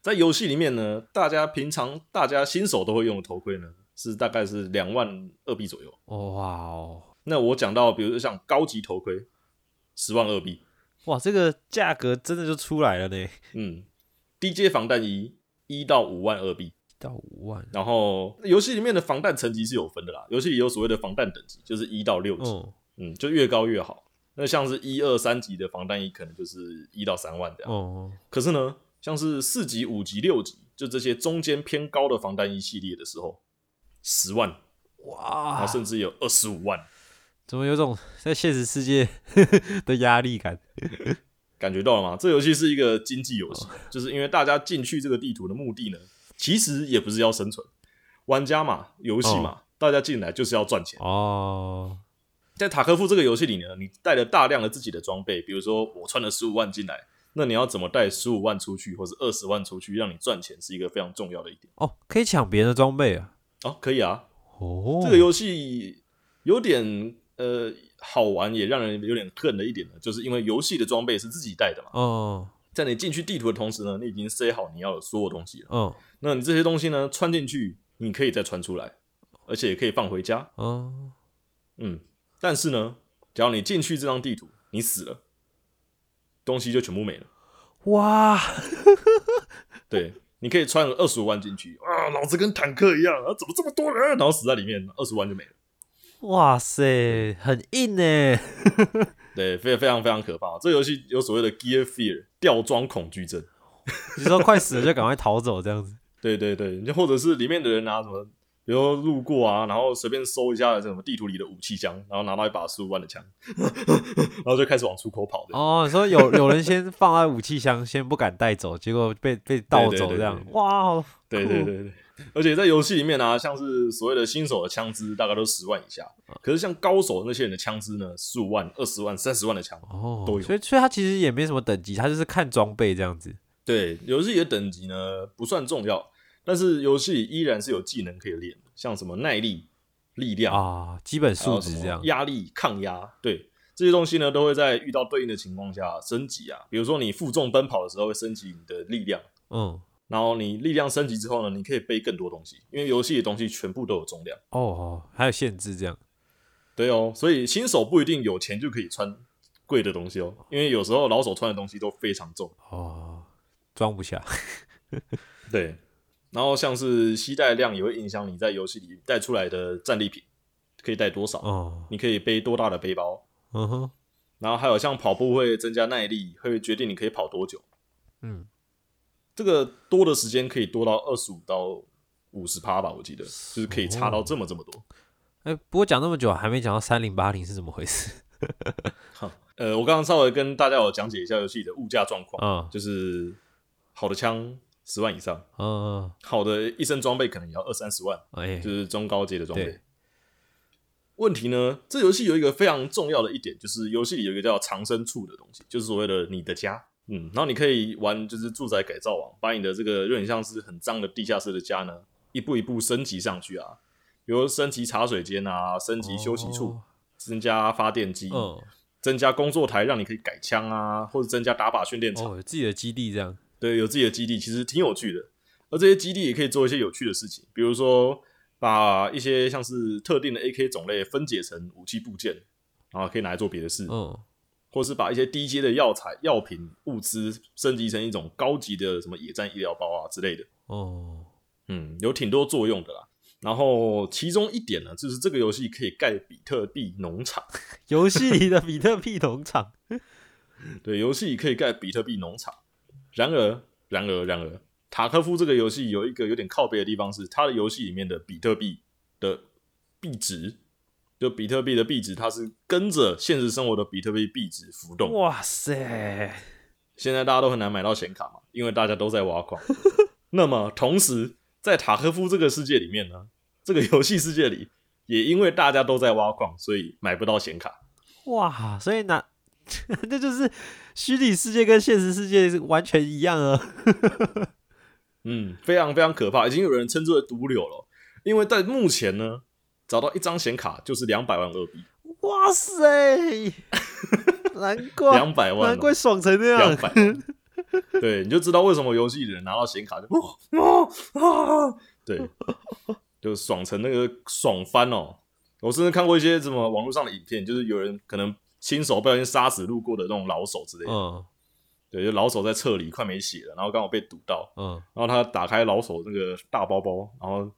在游戏里面呢，大家平常大家新手都会用的头盔呢，是大概是两万二币左右。哇哦，那我讲到，比如说像高级头盔，十万二币，哇，这个价格真的就出来了呢，嗯，低阶防弹衣一到五万二币，一到五万，然后游戏里面的防弹层级是有分的啦，游戏里有所谓的防弹等级，就是一到六级，嗯嗯，就越高越好。那像是一二三级的防弹衣，可能就是一到三万这样。哦，可是呢，像是四级、五级、六级，就这些中间偏高的防弹衣系列的时候，十万，然哇后，甚至有二十五万，怎么有种在现实世界 的压力感？感觉到了吗？这游戏是一个经济游戏，就是因为大家进去这个地图的目的呢，其实也不是要生存，玩家嘛，游戏嘛，大家进来就是要赚钱。哦，在塔科夫这个游戏里呢，你带了大量的自己的装备，比如说我穿了十五万进来，那你要怎么带十五万出去，或者二十万出去，让你赚钱，是一个非常重要的一点。哦，可以抢别人的装备啊！哦，可以啊，哦，这个游戏有点呃好玩，也让人有点恨的一点呢，就是因为游戏的装备是自己带的嘛，哦，在你进去地图的同时呢，你已经塞好你要的所有东西了。嗯那你这些东西呢，穿进去，你可以再穿出来，而且也可以放回家。哦，嗯，但是呢，只要你进去这张地图，你死了，东西就全部没了。哇，对，你可以穿二十五万进去啊，老子跟坦克一样啊，怎么这么多人？然后死在里面，二十万就没了。哇塞，很硬呢！对，非非常非常可怕。这个游戏有所谓的 Gear Fear 吊装恐惧症。你说快死了就赶快逃走这样子。对 对对，就或者是里面的人拿什么，比如说路过啊，然后随便搜一下什么地图里的武器箱，然后拿到一把十五万的枪，然后就开始往出口跑的。哦，你说有有人先放在武器箱，先不敢带走，结果被被盗走这样对。哇，对对对，而且在游戏里面啊，像是所谓的新手的枪支，大概都十万以下。可是像高手那些人的枪支呢，十五万、二十万、三十万的枪哦，都有所以所以他其实也没什么等级，他就是看装备这样子。对，游戏里的等级呢不算重要，但是游戏依然是有技能可以练的，像什么耐力、力量啊，基本素质这样。压力、抗压，对这些东西呢，都会在遇到对应的情况下升级啊。比如说你负重奔跑的时候会升级你的力量，嗯，然后你力量升级之后呢，你可以背更多东西，因为游戏的东西全部都有重量。哦哦，还有限制这样。对哦，所以新手不一定有钱就可以穿贵的东西哦，因为有时候老手穿的东西都非常重。哦，装不下。对，然后像是携带量也会影响你在游戏里带出来的战利品可以带多少，哦，你可以背多大的背包，嗯哼，然后还有像跑步会增加耐力，会决定你可以跑多久。嗯，这个多的时间可以多到二十五到五十趴吧，我记得就是可以差到这么这么多。哎、不过讲那么久，还没讲到三零八零是怎么回事。呃，我刚刚稍微跟大家有讲解一下游戏的物价状况，嗯就是好的枪十万以上，嗯，好的一身装备可能也要二三十万，哎、就是中高阶的装备对。问题呢，这游戏有一个非常重要的一点，就是游戏里有一个叫藏身处的东西，就是所谓的你的家。嗯，然后你可以玩就是住宅改造网，把你的这个有点像是很脏的地下室的家呢，一步一步升级上去啊，比如升级茶水间啊，升级休息处，哦增加发电机，嗯，增加工作台，让你可以改枪啊，或者增加打靶训练场。哦，有自己的基地这样。对，有自己的基地，其实挺有趣的。而这些基地也可以做一些有趣的事情，比如说把一些像是特定的 AK 种类分解成武器部件，然后可以拿来做别的事，嗯，或是把一些低阶的药材、药品、物资升级成一种高级的什么野战医疗包啊之类的。哦，嗯，有挺多作用的啦。然后其中一点呢，就是这个游戏可以盖比特币农场。游戏里的比特币农场。对，游戏可以盖比特币农场。然而，然而，然而，塔科夫这个游戏有一个有点靠背的地方是，它的游戏里面的比特币的币值，就比特币的币值，它是跟着现实生活的比特币币值浮动。哇塞，现在大家都很难买到显卡嘛，因为大家都在挖矿。那么，同时在塔科夫这个世界里面呢，这个游戏世界里，也因为大家都在挖矿，所以买不到显卡。哇，所以那 这就是虚拟世界跟现实世界是完全一样啊。嗯，非常非常可怕，已经有人称之为毒瘤了。因为在目前呢，找到一张显卡就是两百万二币，哇塞，难怪 两百万哦，难怪爽成那样。两百万，对，你就知道为什么游戏里人拿到显卡就哇啊啊，对，就爽成那个爽翻哦。我甚至看过一些什么网络上的影片，就是有人可能新手不小心杀死路过的那种老手之类的，嗯。对，就老手在侧里快没血了，然后刚好被堵到，嗯，然后他打开老手那个大包包，然后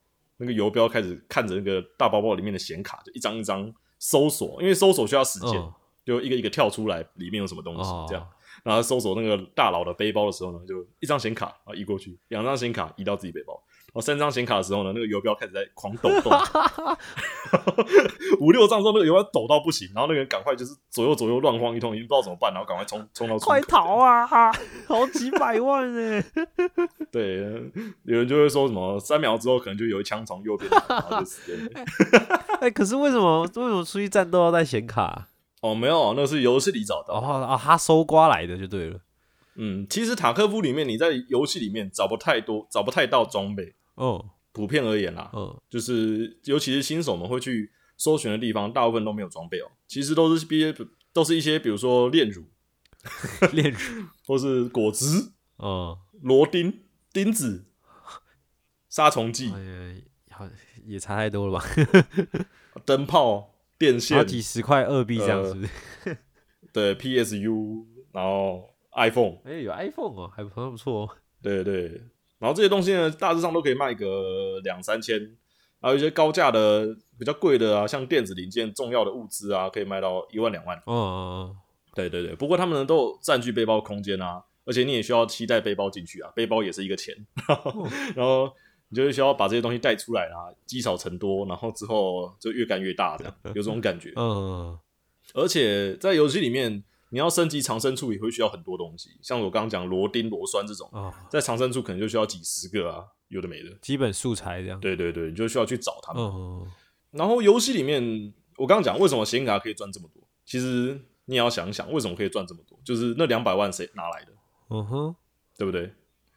那个游标开始看着那个大包包里面的显卡，就一张一张搜索，因为搜索需要时间，嗯就一个一个跳出来里面有什么东西哦这样。然后搜索那个大佬的背包的时候呢，就一张显卡，啊移过去，两张显卡移到自己背包，然后三张显卡的时候呢，那个游标开始在狂抖动，五六张之后那个游标抖到不行，然后那个人赶快就是左右左右乱晃一通，已经不知道怎么办，然后赶快冲冲到快逃啊！好几百万呢。对，有人就会说什么三秒之后可能就有一枪从右边来，然后就死掉了。哎，可是为什么为什么出去战斗要带显卡？哦，没有，那是游戏里找到。哦哦，他搜刮来的就对了。嗯，其实塔科夫里面你在游戏里面找不太多，找不太到装备。哦，普遍而言啦，嗯就是尤其是新手们会去搜寻的地方，大部分都没有装备哦。其实都是一些都是一些，比如说炼乳，炼乳。或是果汁、嗯，螺钉、钉子、杀虫剂好也差太多了吧？灯泡、电好线，几十块二币这样呃是不是？对 PSU，然后 iPhone，哎、有 iPhone 哦，还不错不错哦。对对，然后这些东西呢，大致上都可以卖个两三千，还有一些高价的、比较贵的啊，像电子零件、重要的物资啊，可以卖到一万两万。嗯嗯对对对，不过他们呢都有占据背包空间啊，而且你也需要期待背包进去啊，背包也是一个钱，然后你就是需要把这些东西带出来啊，积少成多，然后之后就越干越大，这样有这种感觉。嗯。嗯。而且在游戏里面，你要升级长生处也会需要很多东西，像我刚刚讲螺钉、螺栓这种，哦，在长生处可能就需要几十个啊，有的没的。基本素材这样。对对对，你就需要去找他们。嗯然后游戏里面，我刚刚讲为什么显卡可以赚这么多，其实你也要想想为什么可以赚这么多，就是那两百万谁拿来的，嗯哼，对不对？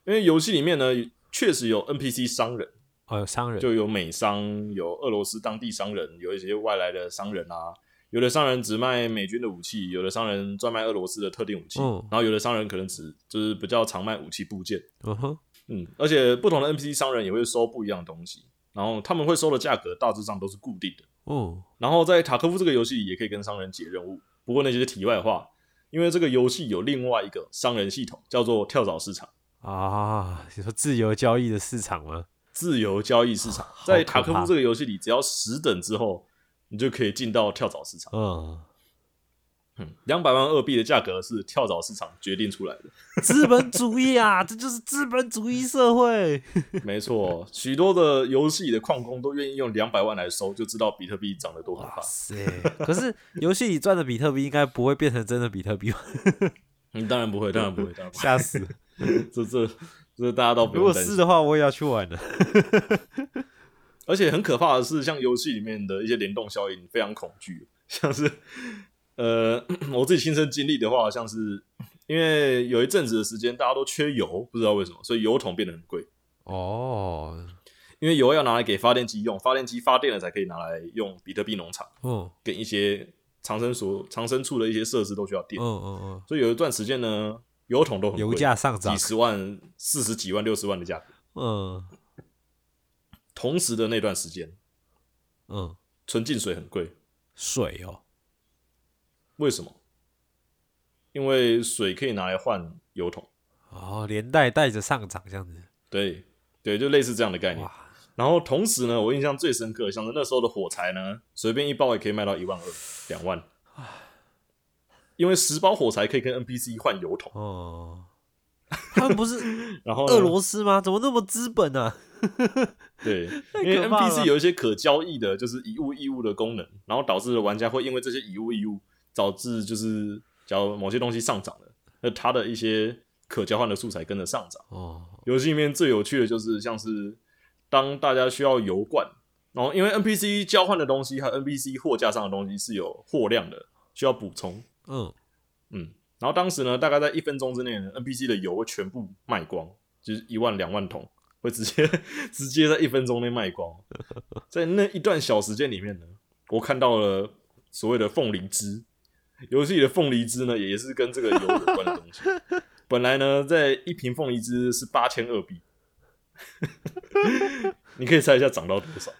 因为游戏里面呢，确实有 NPC 商人，哦，有商人就有美商，有俄罗斯当地商人，有一些外来的商人啊。有的商人只卖美军的武器，有的商人专卖俄罗斯的特定武器，嗯然后有的商人可能只就是比较常卖武器部件。嗯哼，嗯，而且不同的 NPC 商人也会收不一样的东西，然后他们会收的价格大致上都是固定的。哦然后在塔科夫这个游戏里也可以跟商人解任务，不过那些是题外话，因为这个游戏有另外一个商人系统，叫做跳蚤市场，啊，你说自由交易的市场吗？自由交易市场。好在塔科夫这个游戏里，只要十等之后，你就可以进到跳蚤市场。嗯，嗯，两百万二币的价格是跳蚤市场决定出来的。资本主义啊，这就是资本主义社会。没错，许多的游戏里的矿工都愿意用两百万来收，就知道比特币涨得多可哇怕。塞！可是游戏里赚的比特币应该不会变成真的比特币吧？嗯，当然不会，当然不会，当然不会。吓死！这这这大家都不如用担心。果是的话，我也要去玩了。而且很可怕的是，像游戏里面的一些联动效应非常恐惧，像是呃，我自己亲身经历的话，像是因为有一阵子的时间大家都缺油，不知道为什么，所以油桶变得很贵。哦，因为油要拿来给发电机用，发电机发电了才可以拿来用比特币农场嗯跟一些长生所长生处的一些设施都需要电，嗯嗯所以有一段时间呢，油桶都嗯，油很贵，价上涨几。十万、四十几万、六十万的价格。嗯同时的那段时间，嗯，纯净水很贵，水哦，为什么？因为水可以拿来换油桶，哦，连带带着上涨这样子。对对，就类似这样的概念。然后同时呢，我印象最深刻，像是那时候的火柴呢，随便一包也可以卖到一万二、两万，因为十包火柴可以跟 NPC 换油桶。哦，他们不是 然后俄罗斯吗？怎么那么资本啊？对，太因为 NPC 有一些可交易的，就是以物易物的功能，然后导致了玩家会因为这些以物易物，导致就是假如某些东西上涨了，那它的一些可交换的素材跟着上涨。哦，游戏里面最有趣的就是像是当大家需要油罐，然后因为 NPC 交换的东西和 NPC 货架上的东西是有货量的，需要补充。嗯，嗯，然后当时呢，大概在一分钟之内呢，NPC 的油会全部卖光，就是一万两万桶，会直接 直接在一分钟内卖光。在那一段小时间里面呢，我看到了所谓的凤梨汁。游戏里的凤梨汁呢，也是跟这个油有关的东西。本来呢，在一瓶凤梨汁是八千二币，你可以猜一下涨到多少？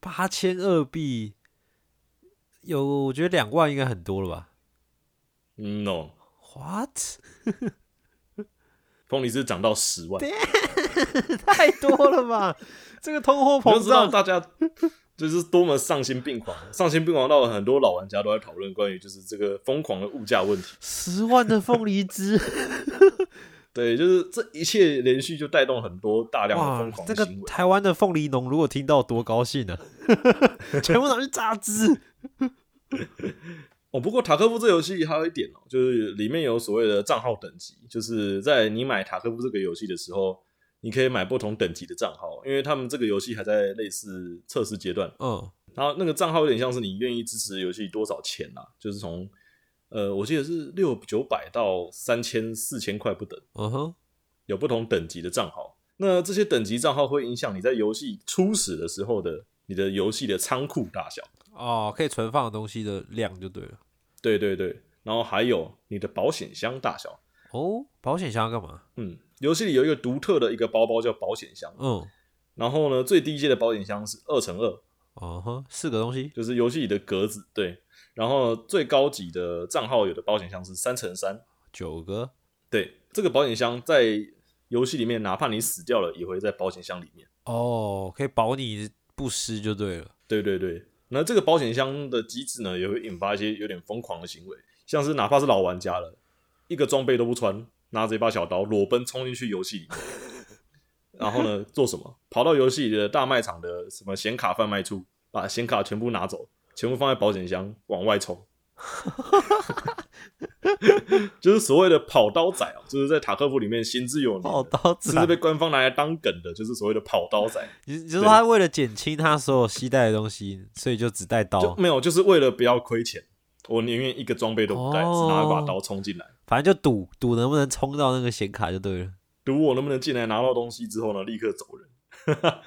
八千二币，有我觉得两万应该很多了吧嗯，no，？What？凤梨汁涨到十万，太多了吧？这个通货膨胀，大家就是多么丧心病狂，丧心病狂到很多老玩家都在讨论关于就是这个疯狂的物价问题。十万的凤梨汁，对，就是这一切连续就带动很多大量的哇疯！狂这个。台湾的凤梨农如果听到多高兴啊！全部拿去榨汁。哦，不过塔科夫这游戏还有一点哦，就是里面有所谓的账号等级，就是在你买塔科夫这个游戏的时候，你可以买不同等级的账号，因为他们这个游戏还在类似测试阶段。嗯，然后那个账号有点像是你愿意支持游戏多少钱啊，就是从呃，我记得是六九百到三千、四千块不等，嗯哼，有不同等级的账号。那这些等级账号会影响你在游戏初始的时候的你的游戏的仓库大小。哦，可以存放的东西的量就对了。对对对，然后还有你的保险箱大小。哦，保险箱要干嘛？嗯，游戏里有一个独特的一个包包叫保险箱，嗯，然后呢，最低阶的保险箱是二乘二，哦哼，四个东西。就是游戏里的格子。对，然后最高级的账号有的保险箱是三乘三。九个对，这个保险箱在游戏里面，哪怕你死掉了，也会在保险箱里面。哦，可以保你不失就对了。对对对，那这个保险箱的机制呢，也会引发一些有点疯狂的行为，像是哪怕是老玩家了，一个装备都不穿，拿着一把小刀裸奔冲进去游戏里面，然后呢做什么？跑到游戏里的大卖场的什么显卡贩卖处，把显卡全部拿走，全部放在保险箱往外冲。就是所谓的跑刀仔哦，就是在塔科夫里面行之有跑，刀仔甚至被官方拿来当梗的，就是所谓的跑刀仔。你你说他为了减轻他所有携带的东西，所以就只带刀，就没有，就是为了不要亏钱，我宁愿一个装备都不带，哦只拿一把刀冲进来，反正就赌赌能不能冲到那个显卡就对了。赌我能不能进来拿到东西之后呢，立刻走人。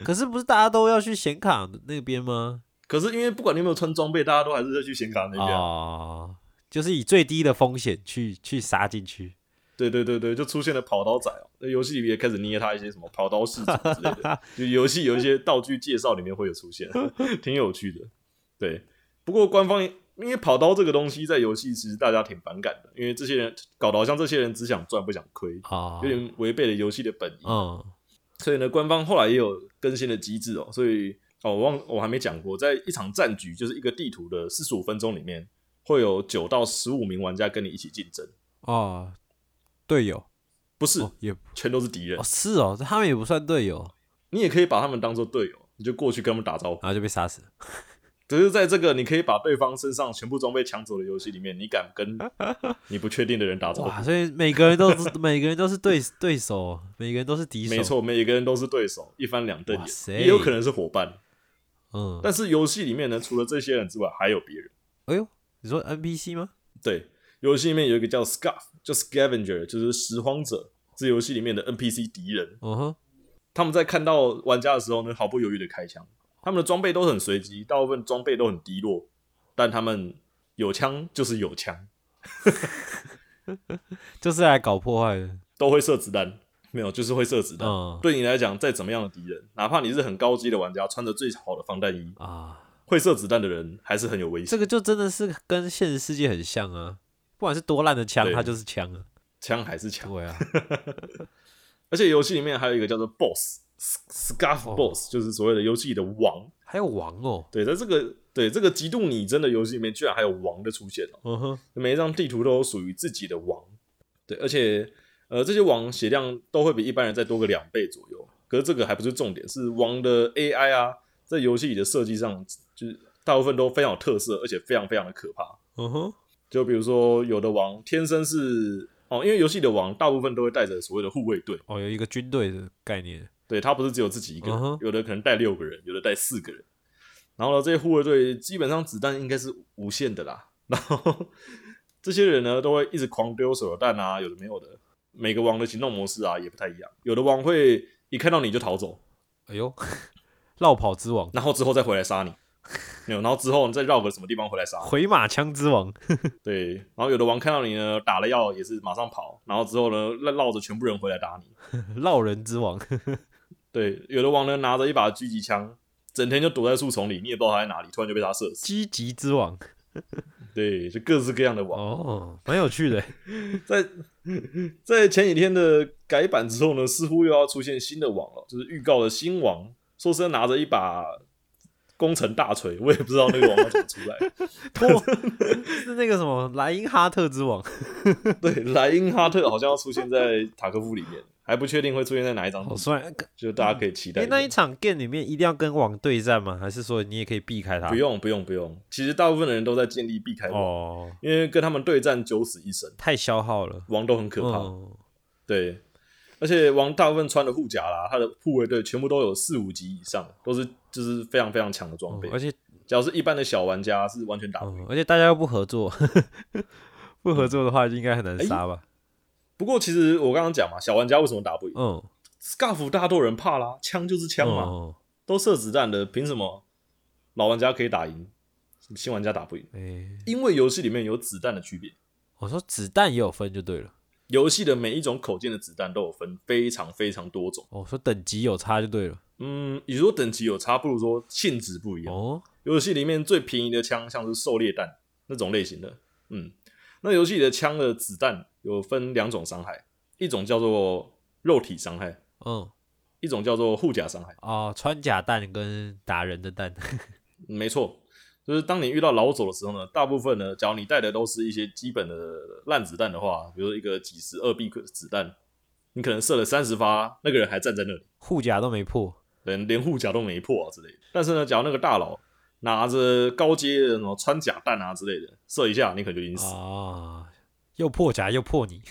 可是不是大家都要去显卡那边吗？可是因为不管你有没有穿装备，大家都还是要去显卡那边啊。哦，就是以最低的风险去去杀进去。对对对对，就出现了跑刀仔哦，那游戏里面也开始捏他一些什么跑刀氏族之类的，就游戏有一些道具介绍里面会有出现，挺有趣的。对，不过官方因为跑刀这个东西在游戏其实大家挺反感的，因为这些人搞得好像这些人只想赚不想亏，啊有，点违背了游戏的本意。嗯，所以呢，官方后来也有更新的机制哦。所以哦，我忘我还没讲过，在一场战局，就是一个地图的四十五分钟里面，会有九到十五名玩家跟你一起竞争，啊，队友不是、哦也全都是敌人哦。是哦，他们也不算队友，你也可以把他们当做队友，你就过去跟他们打招呼。然后就被杀死了。只是在这个你可以把对方身上全部装备抢走的游戏里面，你敢跟 你不确定的人打招，呼？所以每个人都是每个人都是对对手，每个人都是敌手。没，错，每个人都是对手，一翻两瞪眼，也有可能是伙伴。嗯，但是游戏里面呢，除了这些人之外，还有别人。哎呦，你说 NPC 吗？对，游戏里面有一个叫 Scarf，叫 Scavenger，就是拾荒者，是游戏里面的 NPC 敌人。嗯哼，他们在看到玩家的时候呢，毫不犹豫的开枪。他们的装备都很随机，大部分装备都很低落，但他们有枪就是有枪，就是来搞破坏的。都会射子弹。没有，就是会射子弹。嗯对你来讲，再怎么样的敌人，哪怕你是很高级的玩家，穿着最好的防弹衣，啊，会射子弹的人还是很有危险。这个就真的是跟现实世界很像啊！不管是多烂的枪，它就是枪啊。枪还是枪。对啊，而且游戏里面还有一个叫做 Boss Scarf 哦 Boss，、就是所谓的游戏里的王。还有王哦。对，在这个对这个极度拟真的游戏里面，居然还有王的出现哦。嗯哼，每一张地图都有属于自己的王。对，而且呃，这些王血量都会比一般人再多个两倍左右。可是这个还不是重点，是王的 AI 啊，在游戏里的设计上，就是大部分都非常有特色，而且非常非常的可怕。嗯哼，就比如说，有的王天生是哦，因为游戏的王大部分都会带着所谓的护卫队，哦，有一个军队的概念。对他不是只有自己一个人有的可能带六个人，有的带四个人。然后呢，这些护卫队基本上子弹应该是无限的啦。然后这些人呢，都会一直狂丢手榴弹啊，有的没有的。每个王的行动模式啊也不太一样，有的王会一看到你就逃走，哎呦，绕跑之王。然后之后再回来杀你。没有，然后之后你再绕个什么地方回来杀。回马枪之王，对，然后有的王看到你呢，打了药也是马上跑，然后之后呢，绕绕着全部人回来打你。绕人之王，对，有的王呢拿着一把狙击枪，整天就躲在树丛里，你也不知道他在哪里，突然就被他射死。狙击之王。对，就各式各样的王。哦，蛮有趣的。在在前几天的改版之后呢，似乎又要出现新的王了，就是预告的新王，说是拿着一把攻城大锤，我也不知道那个王要怎么出来。托是那个什么莱因哈特之王，对，莱因哈特好像要出现在塔科夫里面，还不确定会出现在哪一张，好帅。就大家可以期待哎。那一场 game 里面一定要跟王对战吗？还是说你也可以避开他？不用不用不用，其实大部分的人都在尽力避开王，哦，因为跟他们对战九死一生，太消耗了，王都很可怕。嗯对，而且王大部分穿的护甲啦，他的护卫队全部都有四五级以上，都是就是非常非常强的装备。嗯而且只要是一般的小玩家是完全打不赢。嗯，而且大家又不合作，不合作的话就应该很难杀吧？不过其实我刚刚讲嘛，小玩家为什么打不赢嗯，？Scarf 大多人怕啦，枪就是枪嘛，嗯都射子弹的，凭什么老玩家可以打赢，新玩家打不赢？哎、因为游戏里面有子弹的区别，我说子弹也有分就对了。游戏的每一种口径的子弹都有分非常非常多种。哦、说等级有差就对了。嗯，与其说等级有差，不如说性质不一样。哦，游戏里面最便宜的枪像是狩猎弹那种类型的，嗯，那游戏里的枪的子弹有分两种伤害，一种叫做肉体伤害，嗯，一种叫做护甲伤害。哦，穿甲弹跟打人的弹，没错，就是当你遇到老手的时候呢，大部分呢，假如你带的都是一些基本的烂子弹的话，比如说一个几十二 B 的子弹，你可能射了三十发，那个人还站在那里，护甲都没破。连连护甲都没破啊之类的。但是呢，假如那个大佬拿着高阶的什么穿甲弹啊之类的，射一下你可能就已经死了。啊，又破甲又破你。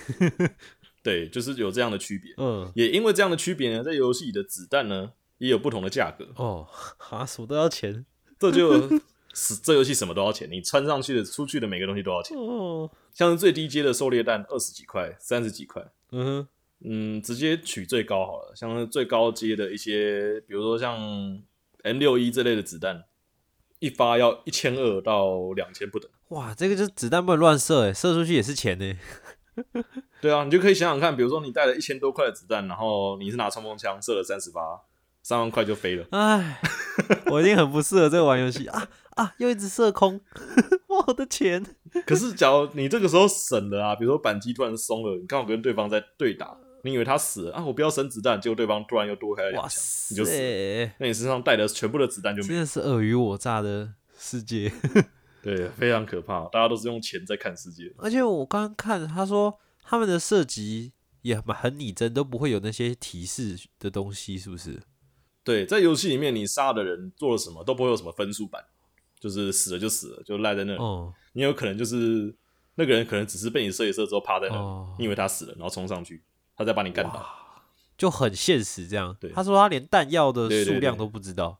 对，就是有这样的区别。嗯，也因为这样的区别呢，在游戏里的子弹呢也有不同的价格，哦，哈，什么都要钱。这就是这游戏什么都要钱，你穿上去的、出去的每个东西都要钱。哦，像是最低阶的狩猎弹二十几块、三十几块，嗯哼，嗯，直接取最高好了。像是最高阶的一些，比如说像 M 六一这类的子弹，一发要一千二到两千不等。哇，这个就是子弹不能乱射，哎，射出去也是钱呢。对啊，你就可以想想看，比如说你带了一千多块的子弹，然后你是拿冲锋枪射了三十发，三万块就飞了。唉，我一定很不适合这个玩游戏啊啊！又一直射空，我的钱！可是，假如你这个时候省了啊，比如说扳机突然松了，你刚好跟对方在对打，你以为他死了啊，我不要省子弹，结果对方突然又多开了两哇枪，塞，你就死了。那你身上带的全部的子弹就没了，真的是尔虞我诈的世界。对，非常可怕。大家都是用钱在看世界。而且我刚刚看他说他们的射击也蛮很拟真，都不会有那些提示的东西，是不是？对，在游戏里面，你杀的人做了什么都不会有什么分数板，就是死了就死了，就赖在那里。哦你有可能就是那个人可能只是被你射一射之后趴在那里，哦你以为他死了，然后冲上去，他再把你干倒。就很现实这样对。他说他连弹药的数量都不知道。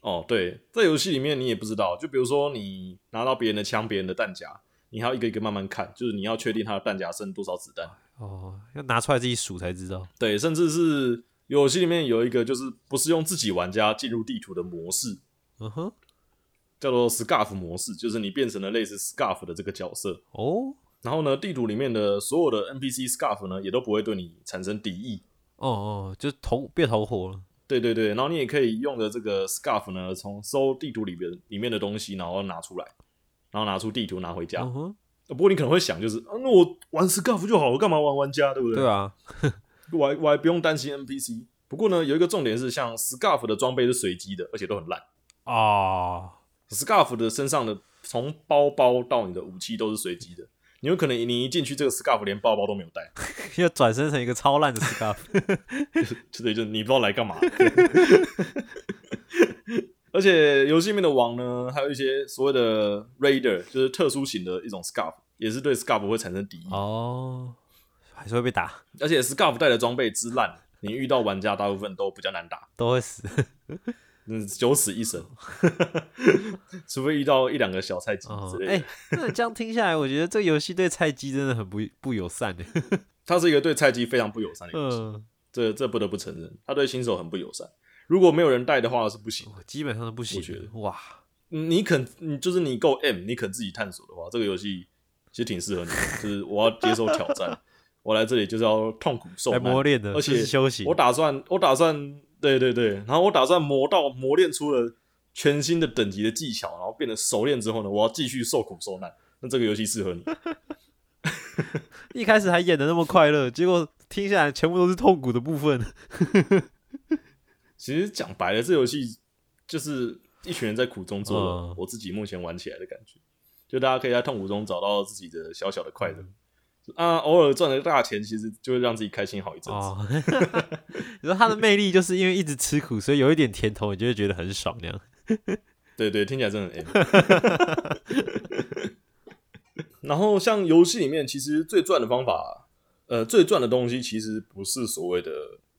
哦，对，在游戏里面你也不知道，就比如说你拿到别人的枪、别人的弹夹，你还要一个一个慢慢看，就是你要确定他的弹夹剩多少子弹。哦，要拿出来自己数才知道。对，甚至是游戏里面有一个就是不是用自己玩家进入地图的模式，嗯哼，叫做 Scarf 模式，就是你变成了类似 Scarf 的这个角色。哦然后呢，地图里面的所有的 NPC Scarf 呢，也都不会对你产生敌意。哦哦，就同变同伙了。对对对，然后你也可以用的这个 Scarf 呢，从搜地图里边里面的东西，然后拿出来，然后拿出地图拿回家。不过你可能会想，就是、啊、那我玩 Scarf 就好，我干嘛玩玩家，对不对？对啊，我还我还不用担心 NPC。不过呢，有一个重点是，像 Scarf 的装备是随机的，而且都很烂。哦，Scarf 的身上的从包包到你的武器都是随机的，你有可能你一进去这个 Scarf 连包包都没有带，要转身成一个超烂的 scarf。所以就你不知道来干嘛。而且游戏里面的王呢，还有一些所谓的 Raider，就是特殊型的一种 Scarf，也是对 Scarf 会产生敌意。哦，还是会被打，而且 Scarf 带的装备之烂，你遇到玩家大部分都比较难打，都会死。嗯，九死一生，除非遇到一两个小菜鸡哦之，类的。哎、那这样听下来，我觉得这个游戏对菜鸡真的很不不友善的。它是一个对菜鸡非常不友善的游戏，嗯，这这不得不承认，它对新手很不友善。如果没有人带的话是不行的。基本上是不行我觉得。哇，你肯，你就是你够 M，你肯自己探索的话，这个游戏其实挺适合你的。就是我要接受挑战，我来这里就是要痛苦受磨练的，而且休息我。打算，我打算，对对对，然后我打算磨到磨练出了全新的等级的技巧，然后变得熟练之后呢，我要继续受苦受难。那这个游戏适合你。一开始还演的那么快乐，结果听下来全部都是痛苦的部分。其实讲白了，这游戏就是一群人在苦中作乐。嗯我自己目前玩起来的感觉，就大家可以在痛苦中找到自己的小小的快乐。啊，偶尔赚了大钱，其实就会让自己开心好一阵子。哦，你说他的魅力就是因为一直吃苦，所以有一点甜头，你就会觉得很爽那样。对对，听起来真的很 M。然后像游戏里面，其实最赚的方法，呃，最赚的东西其实不是所谓的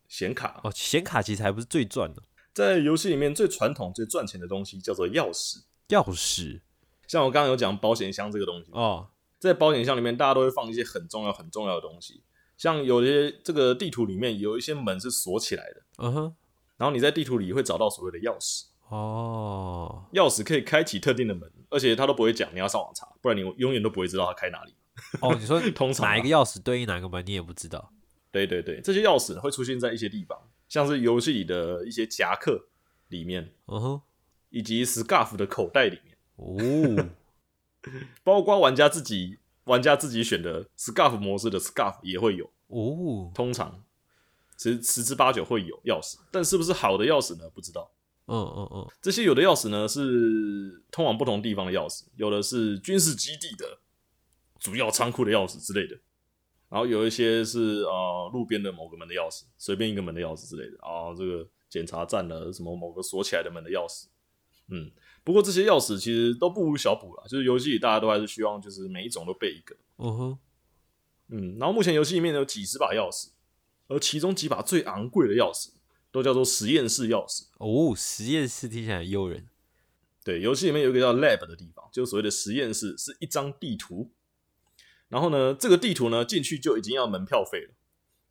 显卡，哦，显卡其实还不是最赚的，在游戏里面最传统、最赚钱的东西叫做钥匙。钥匙像我刚刚有讲保险箱这个东西，哦，在保险箱里面，大家都会放一些很重要、很重要的东西，像有些这个地图里面有一些门是锁起来的，嗯哼，然后你在地图里会找到所谓的钥匙，哦，钥匙可以开启特定的门，而且它都不会讲，你要上网查，不然你永远都不会知道它开哪里。哦，你说通常啊哪一个钥匙对应哪个门，你也不知道。对对对，这些钥匙会出现在一些地方，像是游戏里的一些夹克里面，嗯哼，以及 scarf 的口袋里面，哦，包括玩家自己玩家自己选的 scarf 模式的 scarf 也会有，哦，通常。十十之八九会有钥匙，但是不是好的钥匙呢？不知道。嗯嗯嗯，这些有的钥匙呢是通往不同地方的钥匙，有的是军事基地的主要仓库的钥匙之类的，然后有一些是呃路边的某个门的钥匙，随便一个门的钥匙之类的。啊，这个检查站的什么某个锁起来的门的钥匙，嗯，不过这些钥匙其实都不无小补了，就是游戏里大家都还是希望就是每一种都备一个，嗯哼，嗯，然后目前游戏里面有几十把钥匙，而其中几把最昂贵的钥匙都叫做实验室钥匙。哦，实验室听起来很诱人。对，游戏里面有一个叫 lab 的地方，就是所谓的实验室，是一张地图。然后呢，这个地图呢进去就已经要门票费了。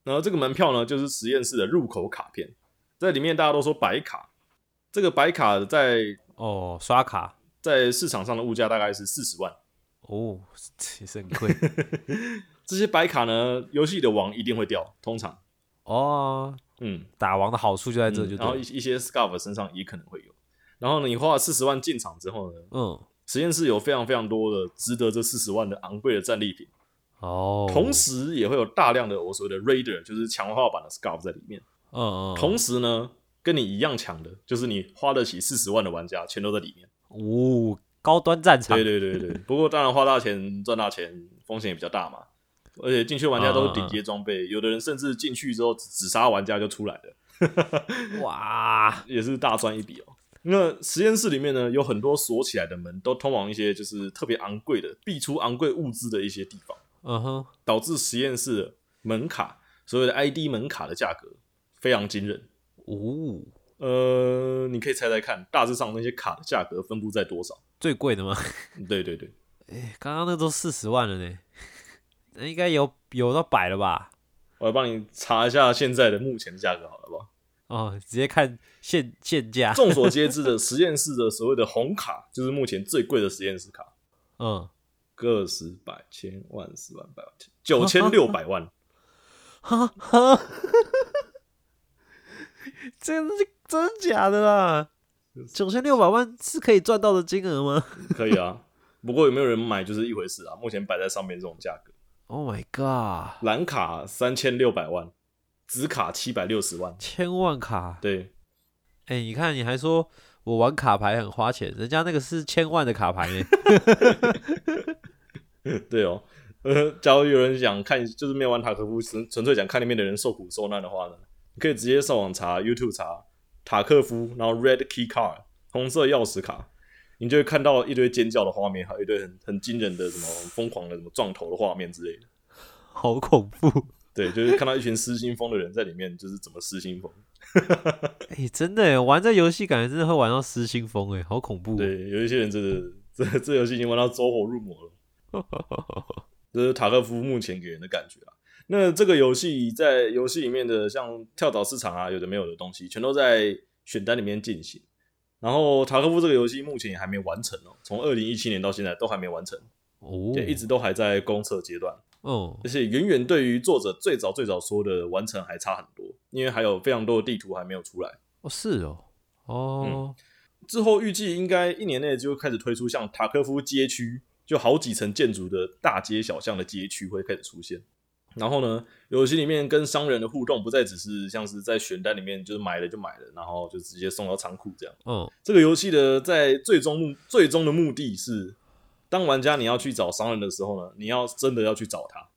然后这个门票呢，就是实验室的入口卡片，在里面大家都说白卡。这个白卡在哦，刷卡在市场上的物价大概是四十万。哦，也是很贵 这些白卡呢，游戏的王一定会掉，通常，哦。嗯，打王的好处就在这就嗯然后。一一些 scarf 身上也可能会有。然后呢，你花了四十万进场之后呢，嗯，实验室有非常非常多的值得这四十万的昂贵的战利品。哦，同，时也会有大量的我所谓的 Raider，就是强化版的 Scarf 在里面。嗯嗯，同时呢，跟你一样强的，就是你花得起四十万的玩家，全都在里面。哦，高端战场对，对对对，不过当然花大钱赚大钱，风险也比较大嘛。而且进去玩家都是顶级装备，有的人甚至进去之后只只杀玩家就出来了，哇，也是大赚一笔哦。那实验室里面呢，有很多锁起来的门，都通往一些就是特别昂贵的、必出昂贵物资的一些地方。嗯哼，导致实验室的门卡，所谓的 ID 门卡的价格非常惊人。哦，呃，你可以猜猜看，大致上那些卡的价格分布在多少？最贵的吗？对对对，哎刚刚那都四十万了呢，那应该有有到百了吧？我来帮你查一下现在的目前的价格，好了好不好？哦，直接看现现价。众所皆知的实验室的所谓的红卡，就是目前最贵的实验室卡，嗯，个十百千万十万百万九千六百万，哈哈，这是真的假的啦？九千六百万是可以赚到的金额吗 可以啊。不过有没有人买就是一回事啊。目前摆在上面这种价格，？Oh my god！蓝卡三千六百万，紫卡七百六十万。千万卡，对，哎、你看你还说我玩卡牌很花钱，人家那个是千万的卡牌呢。对哦，呃，假如有人想看，就是没有玩塔科夫，纯纯粹想看里面的人受苦受难的话呢，你可以直接上网查 YouTube 查塔克夫，然后 Red Key Card 红色钥匙卡，你就会看到一堆尖叫的画面，还有一堆很很惊人的什么疯狂的什么撞头的画面之类的。好恐怖！对，就是看到一群失心疯的人在里面，就是怎么失心疯。哎、真的，玩这游戏感觉真的会玩到失心疯哎，好恐怖、哦。对，有一些人真的这 这游戏已经玩到走火入魔了。这是塔克夫目前给人的感觉啊。那这个游戏在游戏里面的像跳蚤市场啊，有的没有的东西，全都在选单里面进行。然后塔科夫这个游戏目前也还没完成哦，从二零一七年到现在都还没完成，哦，也一直都还在公测阶段，哦而且远远对于作者最早最早说的完成还差很多，因为还有非常多的地图还没有出来。哦是哦哦之后预计应该一年内就会开始推出像塔科夫街区，就好几层建筑的大街小巷的街区会开始出现。然后呢，游戏里面跟商人的互动不再只是像是在选单里面就是买了就买了，然后就直接送到仓库这样。嗯这个游戏的在最终目最终的目的是，当玩家你要去找商人的时候呢，你要真的要去找他，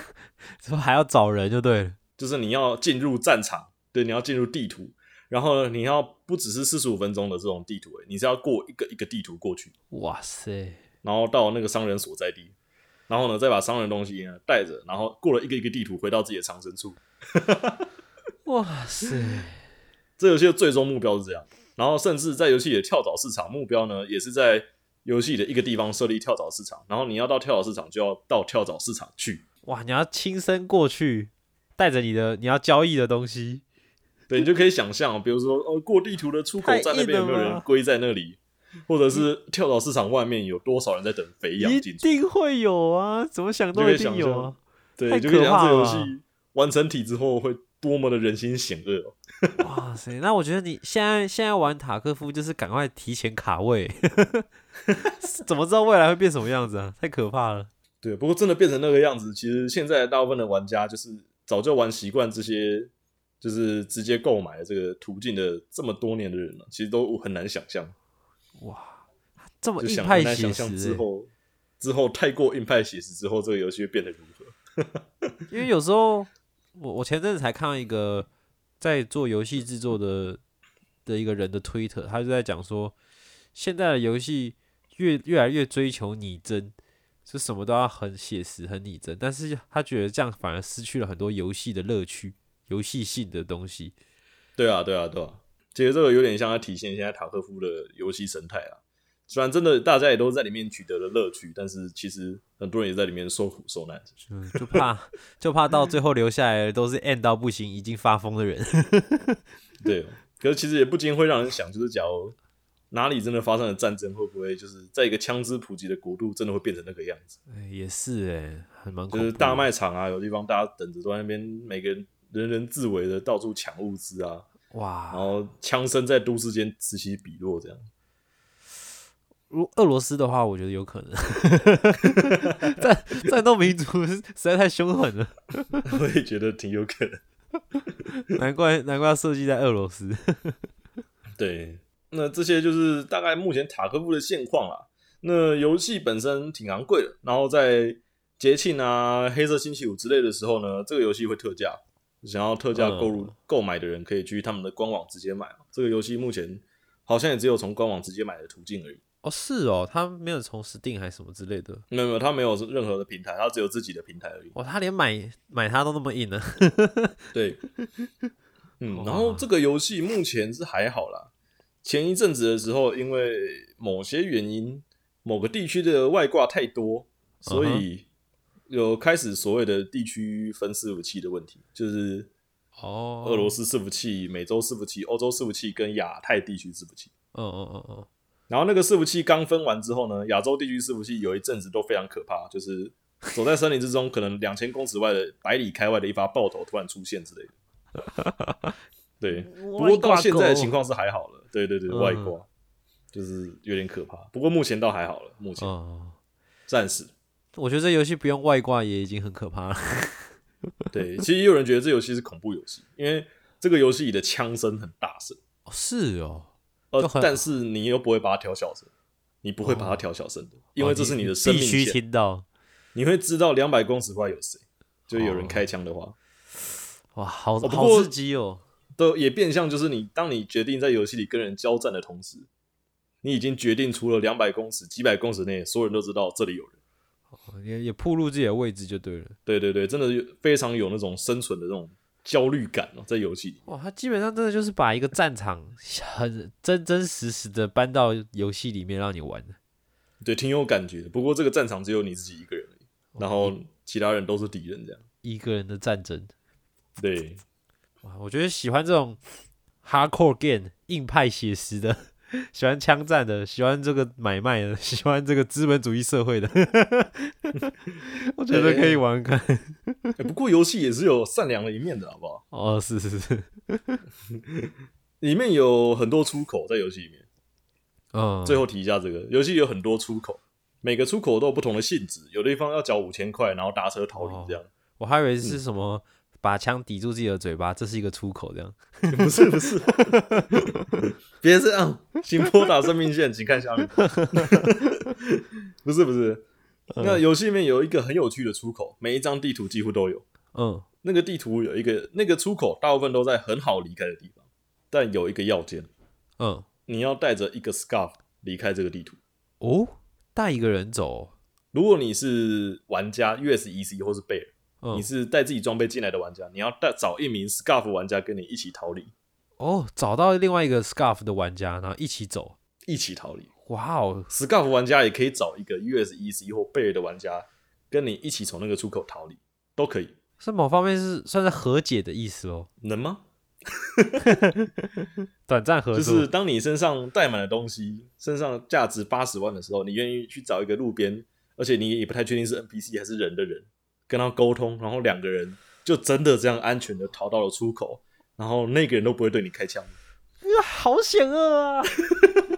这还要找人就对了。就是你要进入战场，对，你要进入地图，然后呢，你要不只是四十五分钟的这种地图、欸，你是要过一个一个地图过去，哇塞，然后到那个商人所在地，然后呢再把商人的东西呢带着，然后过了一个一个地图回到自己的藏身处。哇塞，这游戏的最终目标是这样，然后甚至在游戏里的跳蚤市场目标呢，也是在游戏里的一个地方设立跳蚤市场，然后你要到跳蚤市场就要到跳蚤市场去，哇，你要亲身过去，带着你的你要交易的东西，对你就可以想象，比如说呃过地图的出口站那边有没有人归在那里，或者是跳蚤市场外面有多少人在等肥羊一进去，定会有啊，怎么想都一定有啊。对，你就可以想这游戏完成体之后会多么的人心险恶哦。哇塞，那我觉得你现在现在玩塔科夫就是赶快提前卡位，怎么知道未来会变什么样子啊？太可怕了。对，不过真的变成那个样子，其实现在大部分的玩家就是早就玩习惯这些，就是直接购买的这个途径的这么多年的人了，其实都很难想象，哇，这么硬派写实欸、之后，之后太过硬派写实之后，这个游戏会变得如何？因为有时候我我前阵子才看到一个在做游戏制作的的一个人的推特，他就在讲说，现在的游戏越越来越追求拟真，就什么都要很写实、很拟真，但是他觉得这样反而失去了很多游戏的乐趣、游戏性的东西。对啊，对啊，对啊，其实这个有点像它体现现在塔科夫的游戏生态啊。虽然真的大家也都在里面取得了乐趣，但是其实很多人也在里面受苦受难。嗯，就怕就怕到最后留下来的都是 end 到不行、已经发疯的人。对，可是其实也不禁会让人想，就是假如哪里真的发生了战争，会不会就是在一个枪支普及的国度，真的会变成那个样子？哎也是哎、很蛮就是大卖场啊，有地方大家等着都在那边，每个人人人自危的到处抢物资啊，然，后枪声在都市间此起彼落，这样。如俄罗斯的话，我觉得有可能。战战斗民族实在太凶狠了，我也觉得挺有可能。难怪难怪要设计在俄罗斯。对，那这些就是大概目前塔科夫的现况啦。那游戏本身挺昂贵的，然后在节庆啊、黑色星期五之类的时候呢，这个游戏会特价。想要特价购入、购买的人可以去他们的官网直接买。这个游戏目前好像也只有从官网直接买的途径而已。哦，是哦，他没有从 Steam 还是什么之类的。没有没有，他没有任何的平台，他只有自己的平台而已。哇，他连买买它都那么硬呢。对，嗯，然后这个游戏目前是还好啦。前一阵子的时候，因为某些原因，某个地区的外挂太多，所以有开始所谓的地区分伺服器的问题，就是哦，俄罗斯伺服器、美洲伺服器、欧洲伺服器跟亚太地区伺服器。嗯嗯嗯嗯，然后那个伺服器刚分完之后呢，亚洲地区伺服器有一阵子都非常可怕，就是走在森林之中，可能两千公尺外的百里开外的一发爆头突然出现之类的。对，不过到现在的情况是还好了。对对对，嗯外挂就是有点可怕，不过目前倒还好了，目前哦，暂时。我觉得这游戏不用外挂也已经很可怕了。对，其实也有人觉得这游戏是恐怖游戏，因为这个游戏里的枪声很大声，哦，是哦，但是你又不会把它调小声，你不会把它调小声的，因为这是你的生必须线。听到。你会知道两百公尺外有谁，就有人哦开枪的话，哇，好不过好刺激哦。都也变相就是你，当你决定在游戏里跟人交战的同时，你已经决定除了两百公尺、几百公尺内，所有人都知道这里有人。也也暴露自己的位置就对了。对对对，真的有非常有那种生存的那种焦虑感哦，在游戏里。哇，他基本上真的就是把一个战场很真真实实的搬到游戏里面让你玩的。对，挺有感觉的。不过这个战场只有你自己一个人而已，然后其他人都是敌人，这样。一个人的战争。对，哇，我觉得喜欢这种 hardcore game 硬派写实的 喜欢枪战的，喜欢这个买卖的，喜欢这个资本主义社会的，我觉得可以玩玩看。欸不过游戏也是有善良的一面的，好不好？哦，是是是，里面有很多出口在游戏里面。嗯，最后提一下这个游戏有很多出口，每个出口都有不同的性质，有的地方要缴五千块，然后搭车逃离这样。我还以为是什么把枪抵住自己的嘴巴，这是一个出口，这样。不 是不是，别这样，请拨打生命线，请看下面。不是不是，那游戏里面有一个很有趣的出口，每一张地图几乎都有。嗯，那个地图有一个那个出口，大部分都在很好离开的地方，但有一个要件，嗯，你要带着一个 scarf 离开这个地图。哦，带一个人走，如果你是玩家 USEC 或是贝尔，嗯，你是带自己装备进来的玩家，你要带找一名 scarf 玩家跟你一起逃离，哦，找到另外一个 scarf 的玩家，然后一起走。一起逃离。哇哦，scarf 玩家也可以找一个 USEC 或贝尔的玩家跟你一起从那个出口逃离，都可以。是某方面是算是和解的意思哦，能吗？短暂合就。是当你身上带满了东西，身上价值八十万的时候，你愿意去找一个路边，而且你也不太确定是 NPC 还是人的人，跟他沟通，然后两个人就真的这样安全的逃到了出口，然后那个人都不会对你开枪。好险恶啊！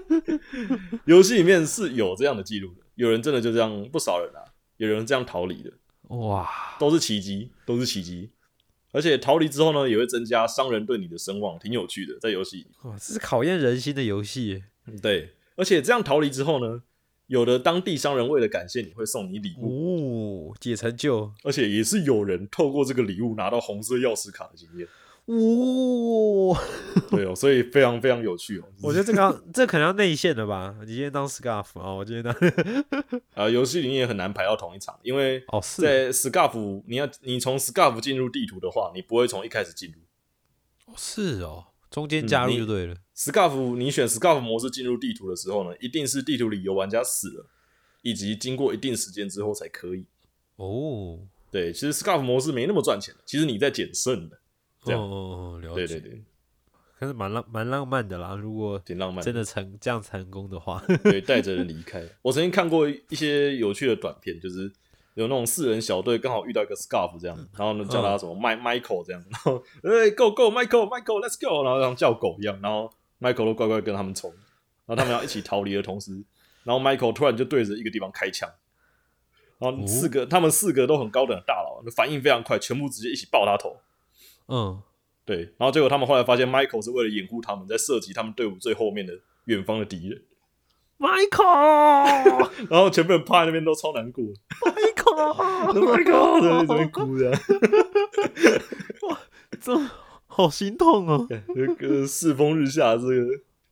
游戏里面是有这样的记录的，有人真的就这样，不少人啊，有人这样逃离的，哇，都是奇迹，都是奇迹。而且逃离之后呢，也会增加商人对你的声望，挺有趣的，在游戏里。哇，这是考验人心的游戏对，而且这样逃离之后呢，有的当地商人为了感谢你会送你礼物，哦，解成就，而且也是有人透过这个礼物拿到红色钥匙卡的经验。哦，对哦，所以非常非常有趣哦。我觉得这个要 这可能要内线的吧？你今天当 scarf 啊，我今天当 啊，游戏里面也很难排到同一场，因为哦是在 Scarf 你要你从 Scarf 进入地图的话，你不会从一开始进入。哦是哦，中间加入就对了。Scarf 你选 Scarf 模式进入地图的时候呢，一定是地图里有玩家死了，以及经过一定时间之后才可以。哦，对，其实 Scarf 模式没那么赚钱，其实你在捡胜的。这样哦哦哦，了解。对对对，还是蛮浪蛮浪漫的啦。如果挺浪漫。真的成这样成功的话，对，带着人离开。我曾经看过一些有趣的短片，就是有那种四人小队刚好遇到一个 Scarf 这样，然后呢叫他什么迈 Michael 这样，然后哎 Go Go Michael Michael Let's Go，然后像叫狗一样，然后 Michael 都乖乖跟他们冲，然后他们要一起逃离的同时，然后 Michael 突然就对着一个地方开枪，然后四个、他们四个都很高等的大佬，反应非常快，全部直接一起爆他头。嗯，对，然后结果他们后来发现 Michael 是为了掩护他们，在射击他们队伍最后面的远方的敌人。Michael，Michael，然后全部人趴在那边都超难过，Oh 边哭的，哇这好心痛哦。这个世风日下，这个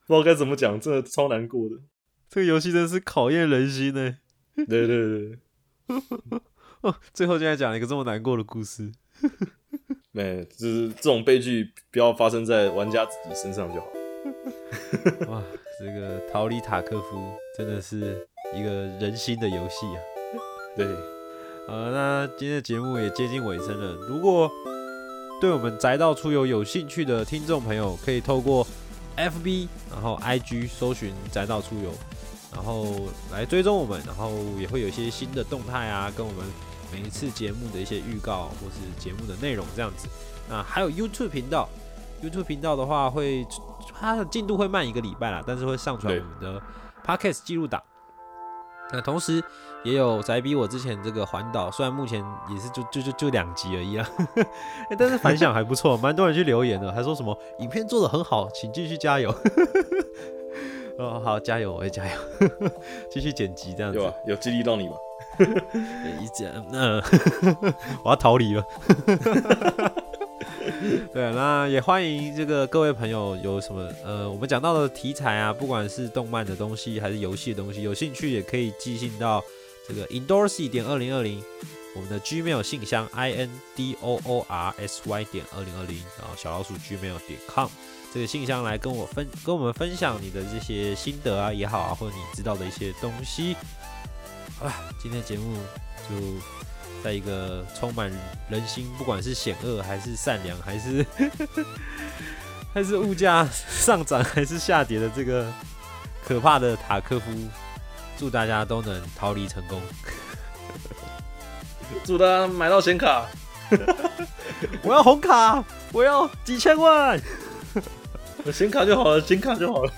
不知道该怎么讲，真的超难过的。这个游戏真是考验人心呢。对对对，哦，最后竟然讲了一个这么难过的故事。没，就是这种悲剧不要发生在玩家自己身上就好。哇，这个逃离塔科夫真的是一个人心的游戏啊。对，呃，那今天的节目也接近尾声了。如果对我们宅道出游有兴趣的听众朋友，可以透过 FB 然后 IG 搜寻宅道出游，然后来追踪我们，然后也会有一些新的动态啊，跟我们每一次节目的一些预告或是节目的内容这样子。那还有 YouTube 频道，YouTube 频道的话会它的进度会慢一个礼拜啦，但是会上传我们的 Podcast 记录档。那同时也有宅比我之前这个环岛，虽然目前也是就就就就两集而已啊，欸但是反响还不错，蛮多人去留言的，还说什么影片做的很好，请继续加油。哦，好，加油，我也加油，继续剪辑这样子有。啊？有激励到你吗？一讲，嗯、我要逃离了。对，那也欢迎这个各位朋友有什么呃，我们讲到的题材啊，不管是动漫的东西还是游戏的东西，有兴趣也可以寄信到这个 indorsy 点二零二零我们的 Gmail 信箱 i n d o o r s y 点二零二零，然后小老鼠 Gmail 点 com 这个信箱来跟我分跟我们分享你的这些心得啊也好啊，或者你知道的一些东西。好了，今天的节目就在一个充满人心，不管是险恶还是善良，还是 还是物价上涨还是下跌的这个可怕的塔科夫，祝大家都能逃离成功。祝大家买到显卡，我要红卡，我要几千万。我显卡就好了，显卡就好了。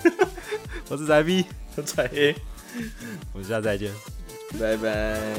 我是宅 B，彩 A，我们下次再见。拜拜。